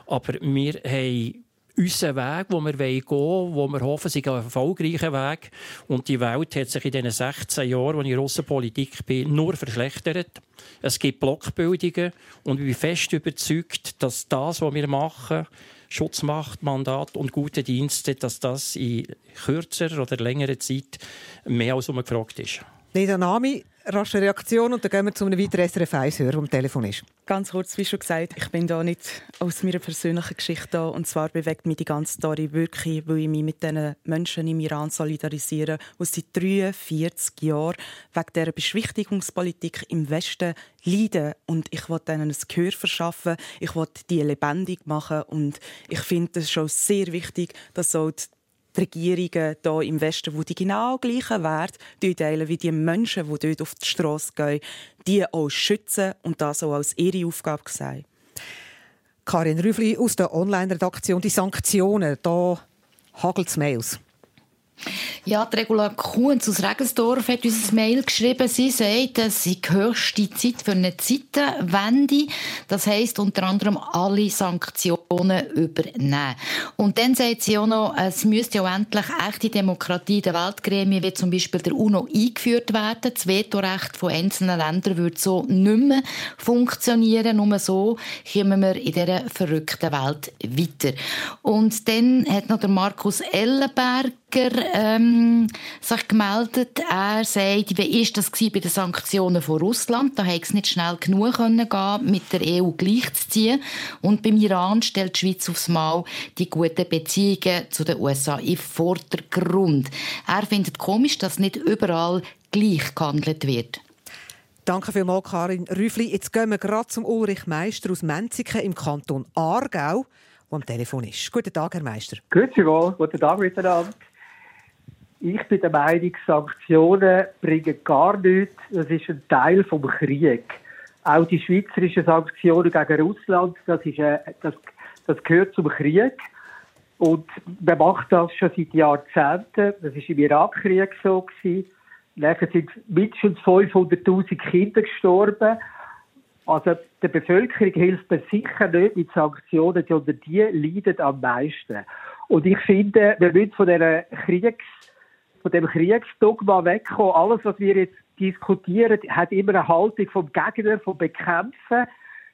[SPEAKER 8] Aber wir haben unseren Weg, den wir gehen wollen, wo wir hoffen, es ist ein erfolgreicher Weg. Und die Welt hat sich in den 16 Jahren, als ich in der Russenpolitik bin, nur verschlechtert. Es gibt Blockbildungen und ich bin fest überzeugt, dass das, was wir machen, Schutzmacht, Mandat und gute Dienste, dass das in kürzerer oder längerer Zeit mehr als umgefragt ist.
[SPEAKER 3] Leda Nami, rasche Reaktion und dann gehen wir zu einem weiteren SRF 1 Hörer, der am Telefon ist.
[SPEAKER 7] Ganz kurz, wie schon gesagt, ich bin da nicht aus meiner persönlichen Geschichte da. Und zwar bewegt mich die ganze Story wirklich, weil ich mich mit den Menschen im Iran solidarisiere, die seit 43 Jahren wegen dieser Beschwichtigungspolitik im Westen leiden. Und ich wollte ihnen ein Gehör verschaffen, ich wollte die lebendig machen. Und ich finde es schon sehr wichtig, dass so die die Regierungen hier im Westen, die genau gleichen Werte teilen wie die Menschen, die dort auf die Straße gehen, die auch schützen und das auch als ihre Aufgabe sehen.
[SPEAKER 3] Karin Rüfli aus der Online-Redaktion. Die Sanktionen, da hagelt es Mails.
[SPEAKER 9] Ja, die Regula Kuhns aus Regensdorf hat uns ein Mail geschrieben. Sie sagt, es sei höchste Zeit für eine Zeitenwende. Das heisst unter anderem alle Sanktionen übernehmen. Und dann sagt sie auch noch, es müsste ja endlich echte Demokratie in den Weltgremien wie zum Beispiel der UNO eingeführt werden. Das Vetorecht von einzelnen Ländern würde so nicht mehr funktionieren. Nur so kommen wir in dieser verrückten Welt weiter. Und dann hat noch der Markus Ellenberg ähm, sich gemeldet. Er sagt, wie ist das bei den Sanktionen von Russland? Da hätte es nicht schnell genug können gehen, mit der EU gleichzuziehen. Und beim Iran stellt die Schweiz aufs Mal die guten Beziehungen zu den USA in Vordergrund. Er findet komisch, dass nicht überall gleich gehandelt wird.
[SPEAKER 3] Danke vielmals, Karin Rüfli. Jetzt gehen wir gerade zum Ulrich Meister aus Menziken im Kanton Aargau, der am Telefon ist. Guten Tag, Herr Meister.
[SPEAKER 12] Grüezi wohl. Guten Tag miteinander. Ich bin der Meinung, Sanktionen bringen gar nichts. Das ist ein Teil vom Krieg. Auch die schweizerischen Sanktionen gegen Russland, das, ist, äh, das, das gehört zum Krieg. Und man macht das schon seit Jahrzehnten. Das war im Irakkrieg so. Gewesen. Nachher sind mindestens 500.000 Kinder gestorben. Also der Bevölkerung hilft man sicher nicht mit Sanktionen, sondern die leiden am meisten. Und ich finde, wir müssen von dieser Kriegs von dem Kriegsdogma wegkommen. Alles, was wir jetzt diskutieren, hat immer eine Haltung vom Gegner, vom Bekämpfen.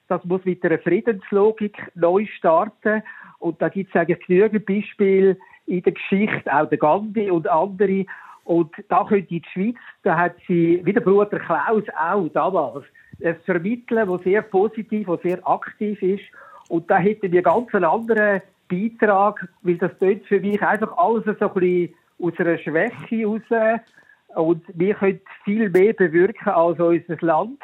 [SPEAKER 12] Das muss mit einer Friedenslogik neu starten. Und da gibt es eigentlich genügend Beispiele in der Geschichte, auch der Gandhi und andere. Und da könnte die Schweiz, da hat sie, wie der Bruder Klaus auch damals, es vermitteln, was sehr positiv, was sehr aktiv ist. Und da hätten wir ganz einen anderen Beitrag, weil das dort für mich einfach alles so ein bisschen aus einer Schwäche heraus. Und wir können viel mehr bewirken als unser Land,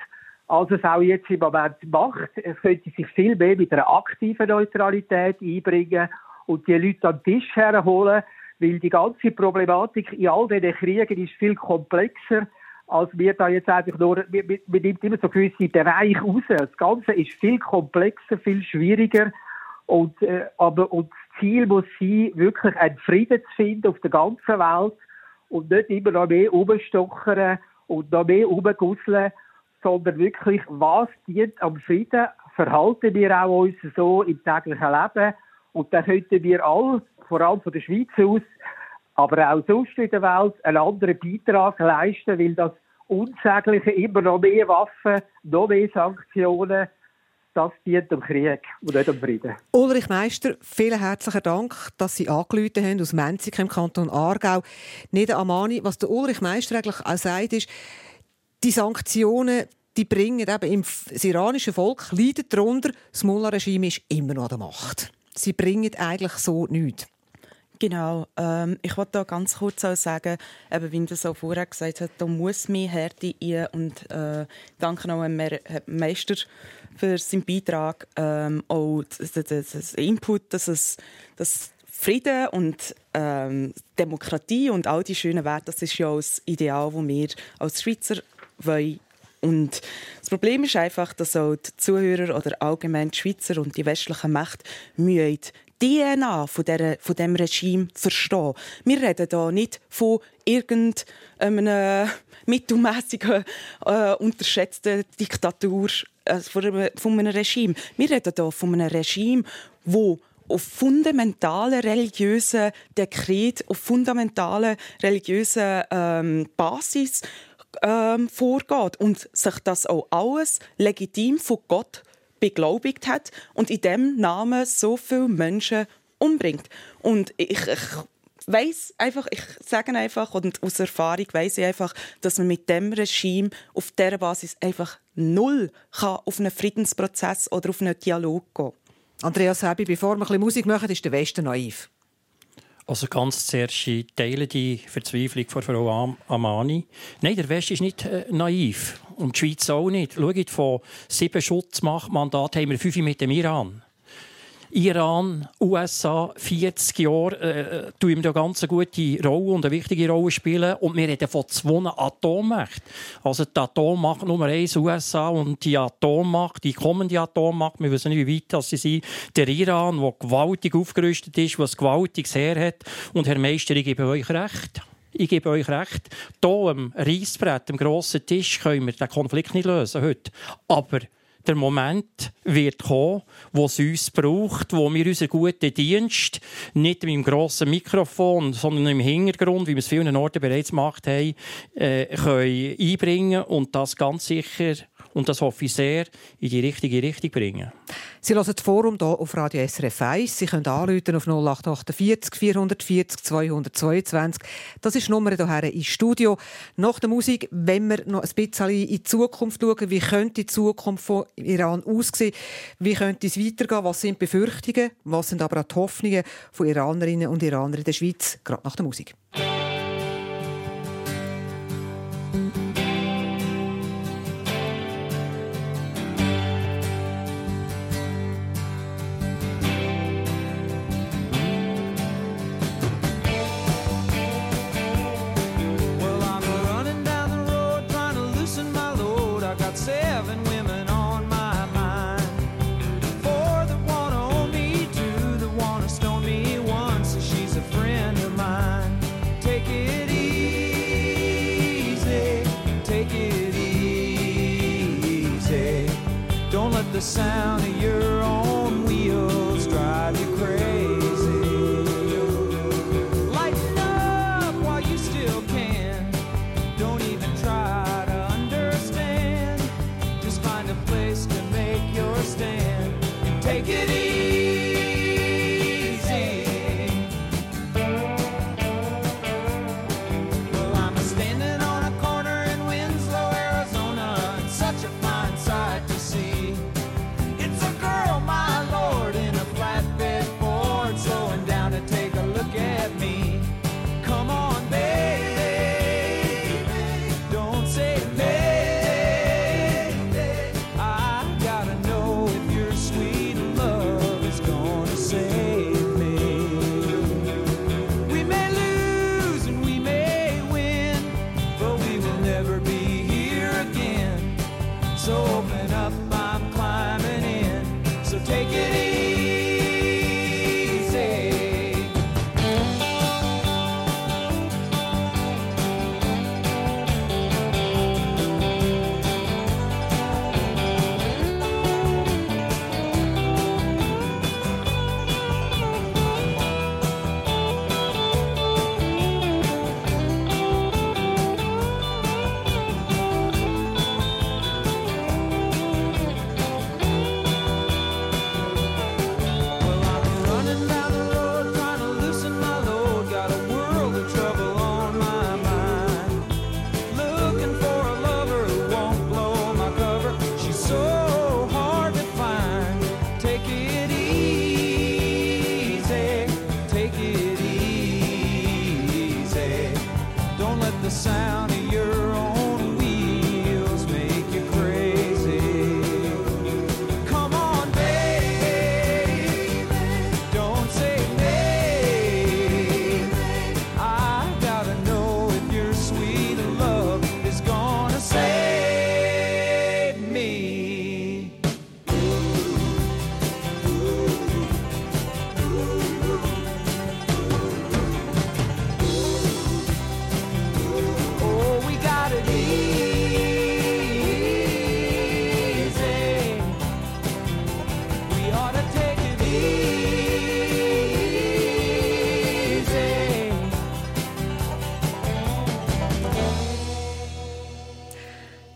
[SPEAKER 12] als es auch jetzt im Moment macht. Es könnte sich viel mehr mit einer aktiven Neutralität einbringen und die Leute an den Tisch herholen, weil die ganze Problematik in all diesen Kriegen ist viel komplexer, als wir da jetzt einfach nur, wir nimmt immer so gewisse Bereiche raus. Das Ganze ist viel komplexer, viel schwieriger und, äh, aber, und Ziel muss sein, wirklich einen Frieden zu finden auf der ganzen Welt und nicht immer noch mehr rumstochern und noch mehr rumgusseln, sondern wirklich, was dient am Frieden, verhalten wir auch uns so im täglichen Leben und dann könnten wir alle, vor allem von der Schweiz aus, aber auch sonst in der Welt, einen anderen Beitrag leisten, weil das Unsägliche immer noch mehr Waffen, noch mehr Sanktionen, das dient dem Krieg und nicht dem Frieden.
[SPEAKER 3] Ulrich Meister, vielen herzlichen Dank, dass Sie angerufen haben aus Menzig im Kanton Aargau. Neda Amani, was der Ulrich Meister eigentlich auch sagt, ist, die Sanktionen die bringen eben im, das iranische Volk leidet darunter, das Mullah-Regime ist immer noch an der Macht. Sie bringen eigentlich so nichts.
[SPEAKER 7] Genau. Ähm, ich wollte da ganz kurz auch sagen, eben, wie das auch vorher gesagt hat, da muss mehr Härte ein und äh, danke noch an Meister für seinen Beitrag, ähm, auch das Input, dass es dass Frieden und ähm, Demokratie und all die schönen Werte, das ist ja das Ideal, das wir als Schweizer wollen. Und das Problem ist einfach, dass auch die Zuhörer oder allgemein die Schweizer und die westlichen Mächte mühen DNA von, dieser, von diesem Regime verstehen. Wir reden hier nicht von irgendeinem mittelmässigen, äh, unterschätzten Diktatur, äh, von, einem, Regime. Wir reden hier von einem Regime, das auf fundamentalen religiösen Dekret, auf fundamentalen religiösen ähm, Basis ähm, vorgeht und sich das auch alles legitim von Gott beglaubigt hat und in dem Namen so viele Menschen umbringt. Und ich, ich weiß einfach, ich sage einfach und aus Erfahrung weiß ich einfach, dass man mit dem Regime auf dieser Basis einfach null kann auf einen Friedensprozess oder auf einen Dialog gehen.
[SPEAKER 3] Andreas Sebi, bevor wir ein bisschen Musik machen, ist der Westen naiv.
[SPEAKER 8] Also ganz zuerst teile die Verzweiflung von Frau Amani. Nein, der Westen ist nicht äh, naiv. Und die Schweiz auch nicht. Schaut, von sieben Schutzmachtmandaten haben wir fünf mit dem Iran. Iran, USA, 40 Jahre äh, tun ihm eine ganz gute Rolle und eine wichtige Rolle spielen. Und wir reden von zwei Atommächten. Also die Atommacht Nummer eins USA und die Atommacht, die kommende Atommacht, wir wissen nicht, wie weit das sie sind, der Iran, der gewaltig aufgerüstet ist, der ein gewaltiges Heer hat. Und Herr Meister, ich gebe euch recht. Ich gebe euch recht. Hier am Reissbrett, am grossen Tisch, können wir den Konflikt nicht lösen heute. Aber der Moment wird kommen, wo es uns braucht, wo wir unseren guten Dienst nicht mit dem grossen Mikrofon, sondern im Hintergrund, wie wir es vielen Orten bereits gemacht haben, äh, können einbringen und das ganz sicher und das hoffe ich sehr, in die richtige Richtung bringen.
[SPEAKER 3] Sie hören das Forum hier auf Radio SRF 1. Sie können anrufen auf 0848 440 222. Das ist die Nummer hierher ins Studio. Nach der Musik, wenn wir noch ein bisschen in die Zukunft schauen, wie könnte die Zukunft von Iran aussehen, wie könnte es weitergehen, was sind die Befürchtungen, was sind aber auch die Hoffnungen von Iranerinnen und Iranern in der Schweiz, gerade nach der Musik.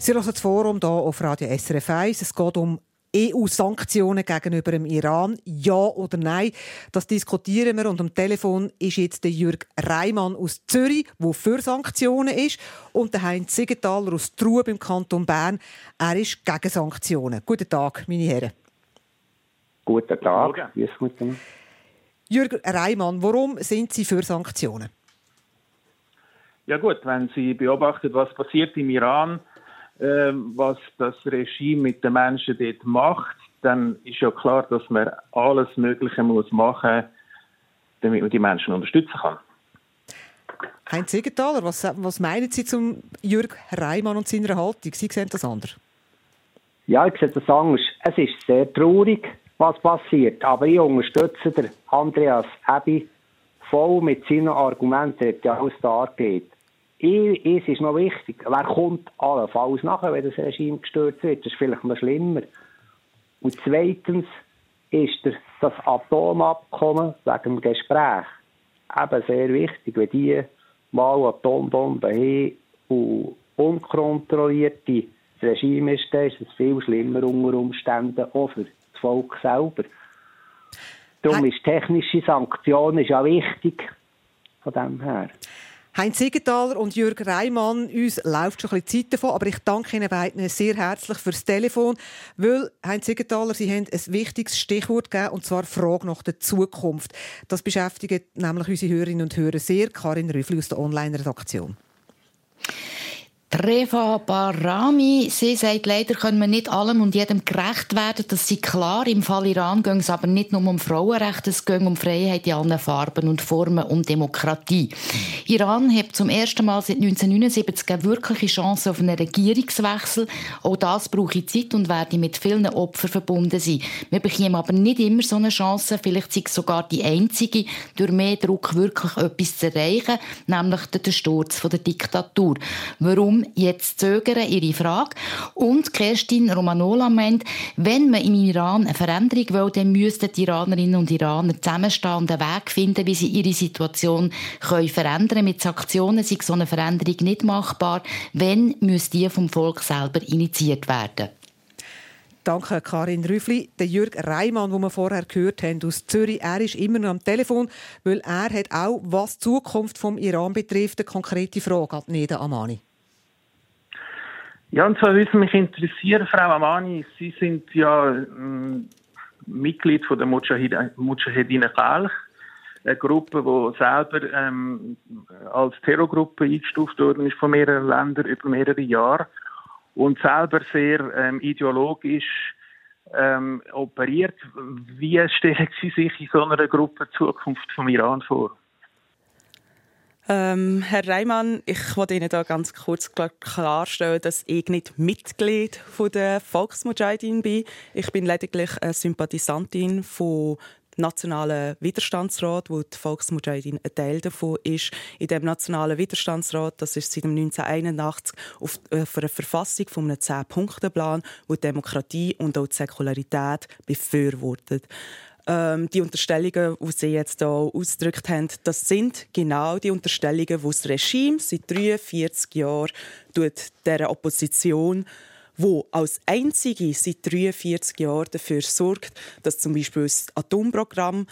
[SPEAKER 3] Sie hören das Forum hier auf Radio SRF 1. Es geht um EU-Sanktionen gegenüber dem Iran, ja oder nein? Das diskutieren wir und am Telefon ist jetzt der Jürg Reimann aus Zürich, der für Sanktionen ist, und der Heinz Siegenthaler aus Trub im Kanton Bern. Er ist gegen Sanktionen. Guten Tag, meine Herren.
[SPEAKER 13] Guten Tag. Guten.
[SPEAKER 3] Jürg Reimann, warum sind Sie für Sanktionen?
[SPEAKER 14] Ja gut, wenn Sie beobachten, was passiert im Iran, ähm, was das Regime mit den Menschen dort macht, dann ist ja klar, dass man alles Mögliche muss machen muss, damit man die Menschen unterstützen kann.
[SPEAKER 3] Heinz Siegenthaler, was, was meinen Sie zum Jürg Reimann und seiner Haltung? Sie sehen das anders.
[SPEAKER 13] Ja, ich sehe das anders. Es ist sehr traurig, was passiert. Aber ich unterstütze den Andreas Ebi voll mit seinen Argumenten, die er alles dargelegt es ist noch wichtig, wer kommt allenfalls nachher, wenn das Regime gestört wird? Das ist vielleicht noch schlimmer. Und zweitens ist das Atomabkommen wegen dem Gespräch eben sehr wichtig. Wenn die mal Atombomben haben und unkontrollierte Regime ist, dann ist es viel schlimmer unter Umständen auch für das Volk selber. Darum ist technische Sanktion ist ja wichtig von dem her.
[SPEAKER 3] Heinz Siegenthaler und Jürg Reimann, uns läuft schon ein bisschen Zeit davon, aber ich danke Ihnen beiden sehr herzlich fürs Telefon, weil, Heinz Siegenthaler, Sie haben ein wichtiges Stichwort gegeben, und zwar Frage nach der Zukunft. Das beschäftigt nämlich unsere Hörerinnen und Hörer sehr. Karin Rüffli aus der Online-Redaktion.
[SPEAKER 9] Reva Barami, sie sagt, leider können wir nicht allem und jedem gerecht werden. Das ist klar. Im Fall Iran geht es aber nicht nur um Frauenrechte, es geht um Freiheit in allen Farben und Formen, um Demokratie. Iran hat zum ersten Mal seit 1979 eine wirkliche Chance auf einen Regierungswechsel. Auch das brauche Zeit und werde mit vielen Opfern verbunden sein. Wir bekommen aber nicht immer so eine Chance. Vielleicht sei es sogar die einzige, durch mehr Druck wirklich etwas zu erreichen, nämlich den Sturz der Diktatur. Warum jetzt zögern, ihre Frage. Und Kerstin Romanola meint, wenn man im Iran eine Veränderung will, dann müssten die Iranerinnen und Iraner zusammenstehen und einen Weg finden, wie sie ihre Situation können verändern können. Mit Sanktionen ist so eine Veränderung nicht machbar. Wenn, müsste die vom Volk selber initiiert werden.
[SPEAKER 3] Danke, Karin Rüffli. Der Jürg Reimann, den wir vorher gehört haben, aus Zürich, er ist immer noch am Telefon, weil er hat auch, was die Zukunft vom Iran betrifft, eine konkrete Frage an Neda Amani.
[SPEAKER 14] Ja, und zwar würde mich interessieren, Frau Amani, Sie sind ja ähm, Mitglied von der Mujahedin Kalch, eine Gruppe, die selber ähm, als Terrorgruppe eingestuft worden ist von mehreren Ländern über mehrere Jahre und selber sehr ähm, ideologisch ähm, operiert. Wie stellen Sie sich in so einer Gruppe Zukunft vom Iran vor?
[SPEAKER 7] Ähm, Herr Reimann, ich wollte Ihnen da ganz kurz klarstellen, dass ich nicht Mitglied von der Volksmujahideen bin. Ich bin lediglich eine Sympathisantin von nationalen Widerstandsrat, wo die Volksmujahideen ein Teil davon ist. In dem nationalen Widerstandsrat, das ist seit 1981 auf, äh, auf einer Verfassung von einem Zehn-Punkte-Plan, wo die Demokratie und auch die Säkularität befürwortet ähm, die Unterstellungen, die Sie jetzt hier ausgedrückt haben, das sind genau die Unterstellungen, die das Regime seit 43 Jahren der Opposition wo als einzige seit 43 Jahren dafür sorgt, dass zum Beispiel das Atomprogramm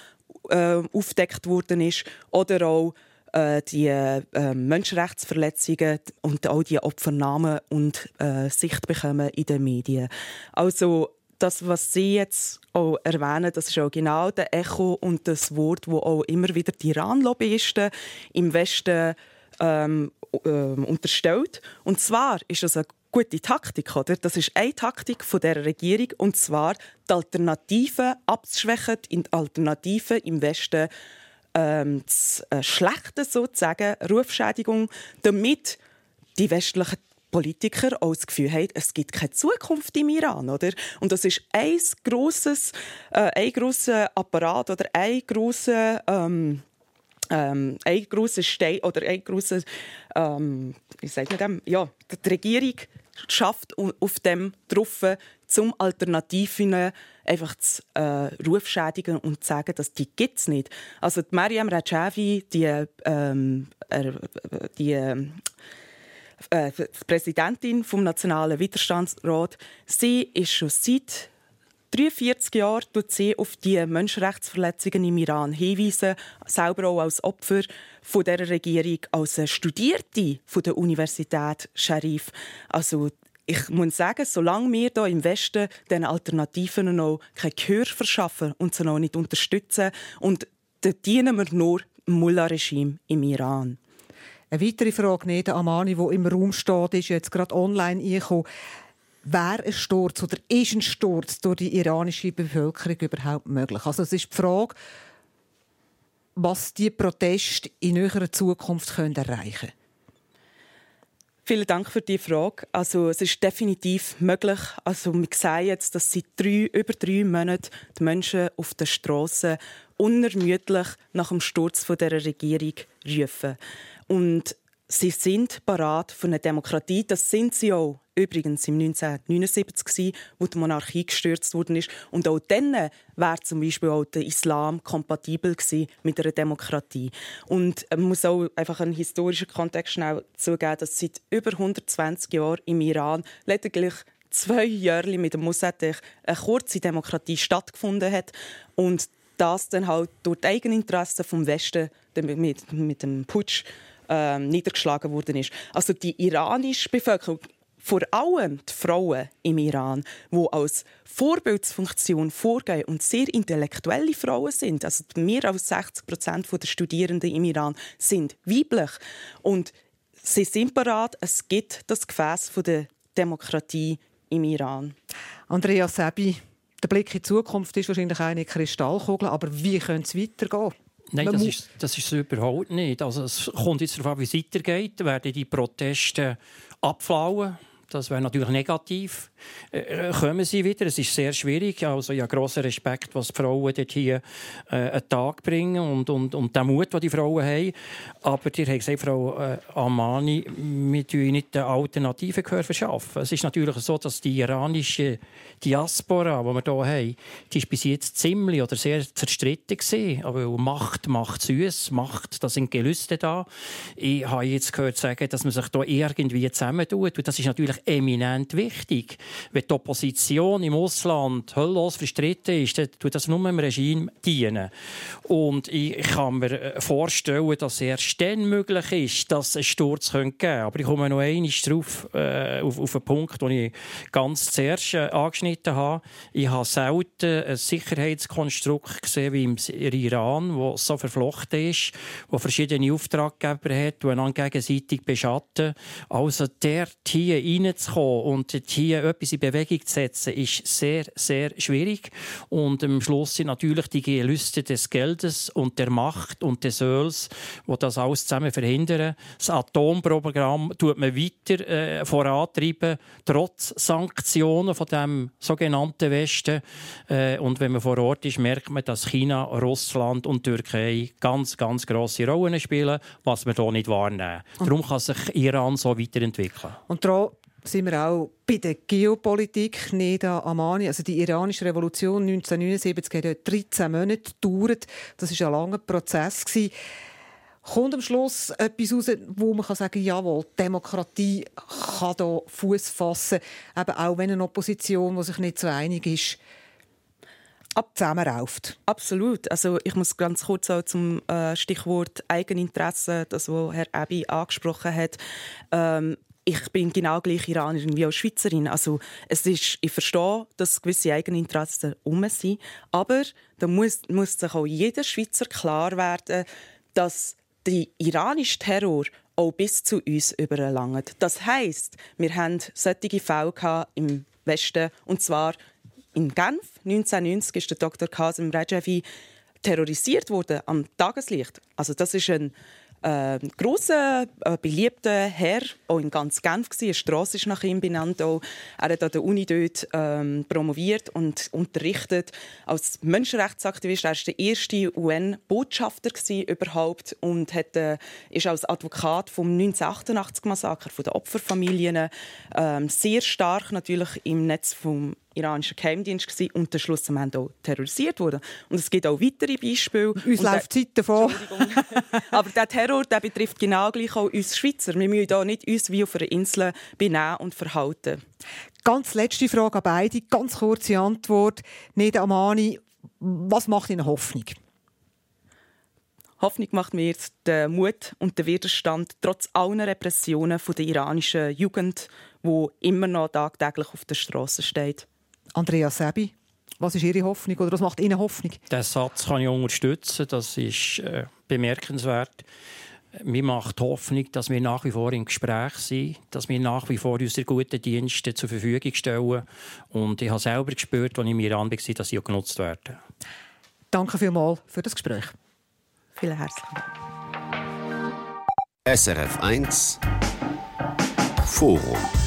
[SPEAKER 7] äh, aufdeckt worden ist oder auch äh, die äh, Menschenrechtsverletzungen und auch die Opfernamen und äh, Sicht bekommen in den Medien. Also das, was Sie jetzt auch erwähnen, das ist genau der Echo und das Wort, wo auch immer wieder die Iran-Lobbyisten im Westen ähm, äh, unterstellt. Und zwar ist das eine gute Taktik, oder? Das ist eine Taktik von der Regierung und zwar die Alternativen abzuschwächen, die Alternativen im Westen ähm, zu äh, schlechten sozusagen Rufschädigung, damit die westlichen Politiker auch das Gefühl haben, es gibt keine Zukunft im Iran, oder? Und das ist ein grosses, äh, ein grosser Apparat oder ein grosser ähm, ähm, ein grosser Stein oder ein grosser, ähm, sagt man dem? Ja, die Regierung schafft auf dem drauf, zum Alternativen einfach zu äh, Rufschädigen und zu sagen, dass die gibt es nicht. Also die Mariam Rajavi, die, ähm, äh, die äh, Präsidentin vom Nationalen Widerstandsrat. Sie ist schon seit 43 Jahren tut sie auf die Menschenrechtsverletzungen im Iran hinweisen, selber auch als Opfer von der Regierung, als Studierte von der Universität Sharif. Also ich muss sagen, solange wir hier im Westen den Alternativen noch kein Gehör verschaffen und sie noch nicht unterstützen, und dann dienen wir nur dem Mullah-Regime im Iran.
[SPEAKER 3] Eine weitere Frage, Neda Amani, die im Raum steht, ist jetzt gerade online eingekommen. Wäre ein Sturz oder ist ein Sturz durch die iranische Bevölkerung überhaupt möglich? Also es ist die Frage, was die Proteste in näherer Zukunft können erreichen können.
[SPEAKER 7] Vielen Dank für die Frage. Also es ist definitiv möglich. Also wir sehen jetzt, dass seit drei, über drei Monaten die Menschen auf der Straße unermüdlich nach dem Sturz von der Regierung rufen. Und sie sind parat für eine Demokratie. Das sind sie auch. Übrigens im 1979 wo die Monarchie gestürzt worden ist. Und auch dann wäre zum Beispiel auch der Islam kompatibel mit einer Demokratie. Und man muss auch einfach einen historischen Kontext schnell zugeben, dass seit über 120 Jahren im Iran lediglich zwei Jahre mit dem Mossadegh eine kurze Demokratie stattgefunden hat und das dann halt durch die Eigeninteressen vom Westen mit, mit dem Putsch äh, niedergeschlagen worden ist. Also die iranische Bevölkerung, vor allem die Frauen im Iran, die als Vorbildsfunktion vorgehen und sehr intellektuelle Frauen sind. Also mehr als 60 Prozent der Studierenden im Iran sind weiblich. Und sie sind bereit, es gibt das Gefäß der Demokratie im Iran.
[SPEAKER 3] Andrea Sebi, der Blick in die Zukunft ist wahrscheinlich eine Kristallkugel, aber wie könnte es weitergehen?
[SPEAKER 8] Nein, das ist, das ist überhaupt nicht. Also es kommt jetzt darauf an, wie es weitergeht. Werden die Proteste abflauen? Das wäre natürlich negativ. Äh, äh, kommen sie wieder? Es ist sehr schwierig. Also habe grossen Respekt, was die Frauen dort hier äh, einen Tag bringen und, und, und den Mut, den die Frauen haben. Aber ihr habt gesagt, Frau äh, Amani, wir tun nicht den alternativen Gehör verschaffen. Es ist natürlich so, dass die iranische Diaspora, die wir hier haben, die ist bis jetzt ziemlich oder sehr zerstritten gewesen. Aber Macht macht süß, Macht, da sind Gelüste da. Ich habe jetzt gehört sagen, dass man sich hier irgendwie zusammentut. Und das ist natürlich eminent wichtig. Wenn die Opposition im Ausland höllos verstritten ist, dann tut das nur dem Regime dienen. Und ich kann mir äh, vorstellen, dass erst dann möglich ist, dass es Sturz geben könnte. Aber ich komme noch einmal drauf, äh, auf, auf einen Punkt, den ich ganz zuerst äh, angeschnitten habe. Ich habe selten ein Sicherheitskonstrukt gesehen wie im Iran, wo so verflochten ist, wo verschiedene Auftraggeber hat, die einander gegenseitig beschatten. Also der hier reinzukommen und hier etwas in Bewegung zu setzen, ist sehr, sehr schwierig. Und am Schluss sind natürlich die Gelüste des Geldes und der Macht und des Öls, die das alles zusammen verhindern. Das Atomprogramm tut man weiter äh, vorantreiben, trotz Sanktionen von dem sogenannten Westen. Äh, und wenn man vor Ort ist, merkt man, dass China, Russland und Türkei ganz, ganz grosse Rollen spielen, was wir hier nicht wahrnehmen. Darum kann sich Iran so weiterentwickeln.
[SPEAKER 3] Und sind wir auch bei der Geopolitik. Neda Amani, also die iranische Revolution 1979 hat 13 Monate gedauert. Das war ein langer Prozess. Kommt am Schluss etwas raus, wo man kann sagen jawohl, Demokratie kann hier Fuß fassen, eben auch wenn eine Opposition, die sich nicht so einig ist, zusammenrauft.
[SPEAKER 7] Absolut. Also ich muss ganz kurz auch zum äh, Stichwort Eigeninteresse, das was Herr Ebi angesprochen hat. Ähm, ich bin genau gleich Iranerin wie auch Schweizerin. Also es ist, ich verstehe, dass gewisse Eigeninteressen um sind, aber da muss, muss sich auch jeder Schweizer klar werden, dass der iranische Terror auch bis zu uns überlangt. Das heißt, wir haben solche Fälle im Westen und zwar in Genf 1990 ist der Dr. Kasim Rajavi terrorisiert worden am Tageslicht. Also das ist ein äh, grosser, äh, beliebter Herr, auch in ganz Genf war. Eine Strasse ist nach ihm benannt. Auch. Er hat an der Uni dort ähm, promoviert und unterrichtet als Menschenrechtsaktivist. Er war der erste UN-Botschafter überhaupt und hat, äh, ist als Advokat vom 1988-Massaker, von den Opferfamilien, äh, sehr stark natürlich im Netz vom iranischer Geheimdienst gewesen und dann schlussendlich auch terrorisiert wurde. Und es gibt auch weitere Beispiele.
[SPEAKER 3] Uns läuft die Zeit davon.
[SPEAKER 7] Aber der Terror der betrifft genau gleich auch uns Schweizer. Wir müssen hier nicht uns wie auf einer Insel benehmen und verhalten.
[SPEAKER 3] Ganz letzte Frage an beide, ganz kurze Antwort. Neda Amani, was macht Ihnen Hoffnung?
[SPEAKER 7] Hoffnung macht mir jetzt der Mut und der Widerstand trotz aller Repressionen von der iranischen Jugend, wo immer noch tagtäglich auf der Straße steht.
[SPEAKER 3] Andreas Sebi, was ist Ihre Hoffnung oder was macht Ihnen Hoffnung?
[SPEAKER 8] Den Satz kann ich unterstützen. Das ist äh, bemerkenswert. Mir macht Hoffnung, dass wir nach wie vor im Gespräch sind, dass wir nach wie vor unsere guten Dienste zur Verfügung stellen. Und ich habe selber gespürt, als ich mir an war, dass sie auch genutzt werden.
[SPEAKER 3] Danke vielmals für das Gespräch.
[SPEAKER 7] Vielen herzlichen
[SPEAKER 2] Dank. SRF 1 Forum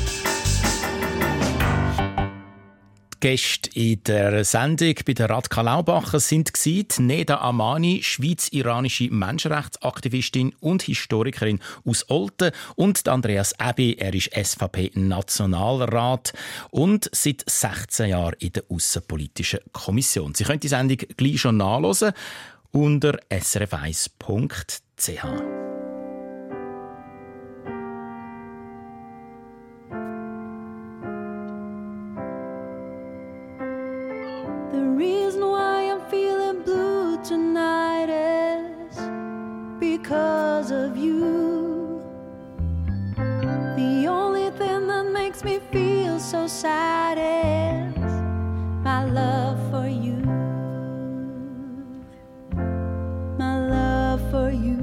[SPEAKER 15] Gäste in der Sendung bei der Radka Laubacher sind Neda Amani, schweiz-iranische Menschenrechtsaktivistin und Historikerin aus Olten und Andreas Ebi, er ist SVP-Nationalrat und seit 16 Jahren in der Außenpolitischen Kommission. Sie können die Sendung gleich schon nachlesen unter srf1.ch.
[SPEAKER 16] because of you. The only thing that makes me feel so sad is my love for you. My love for you.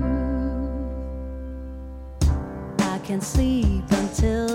[SPEAKER 16] I can sleep until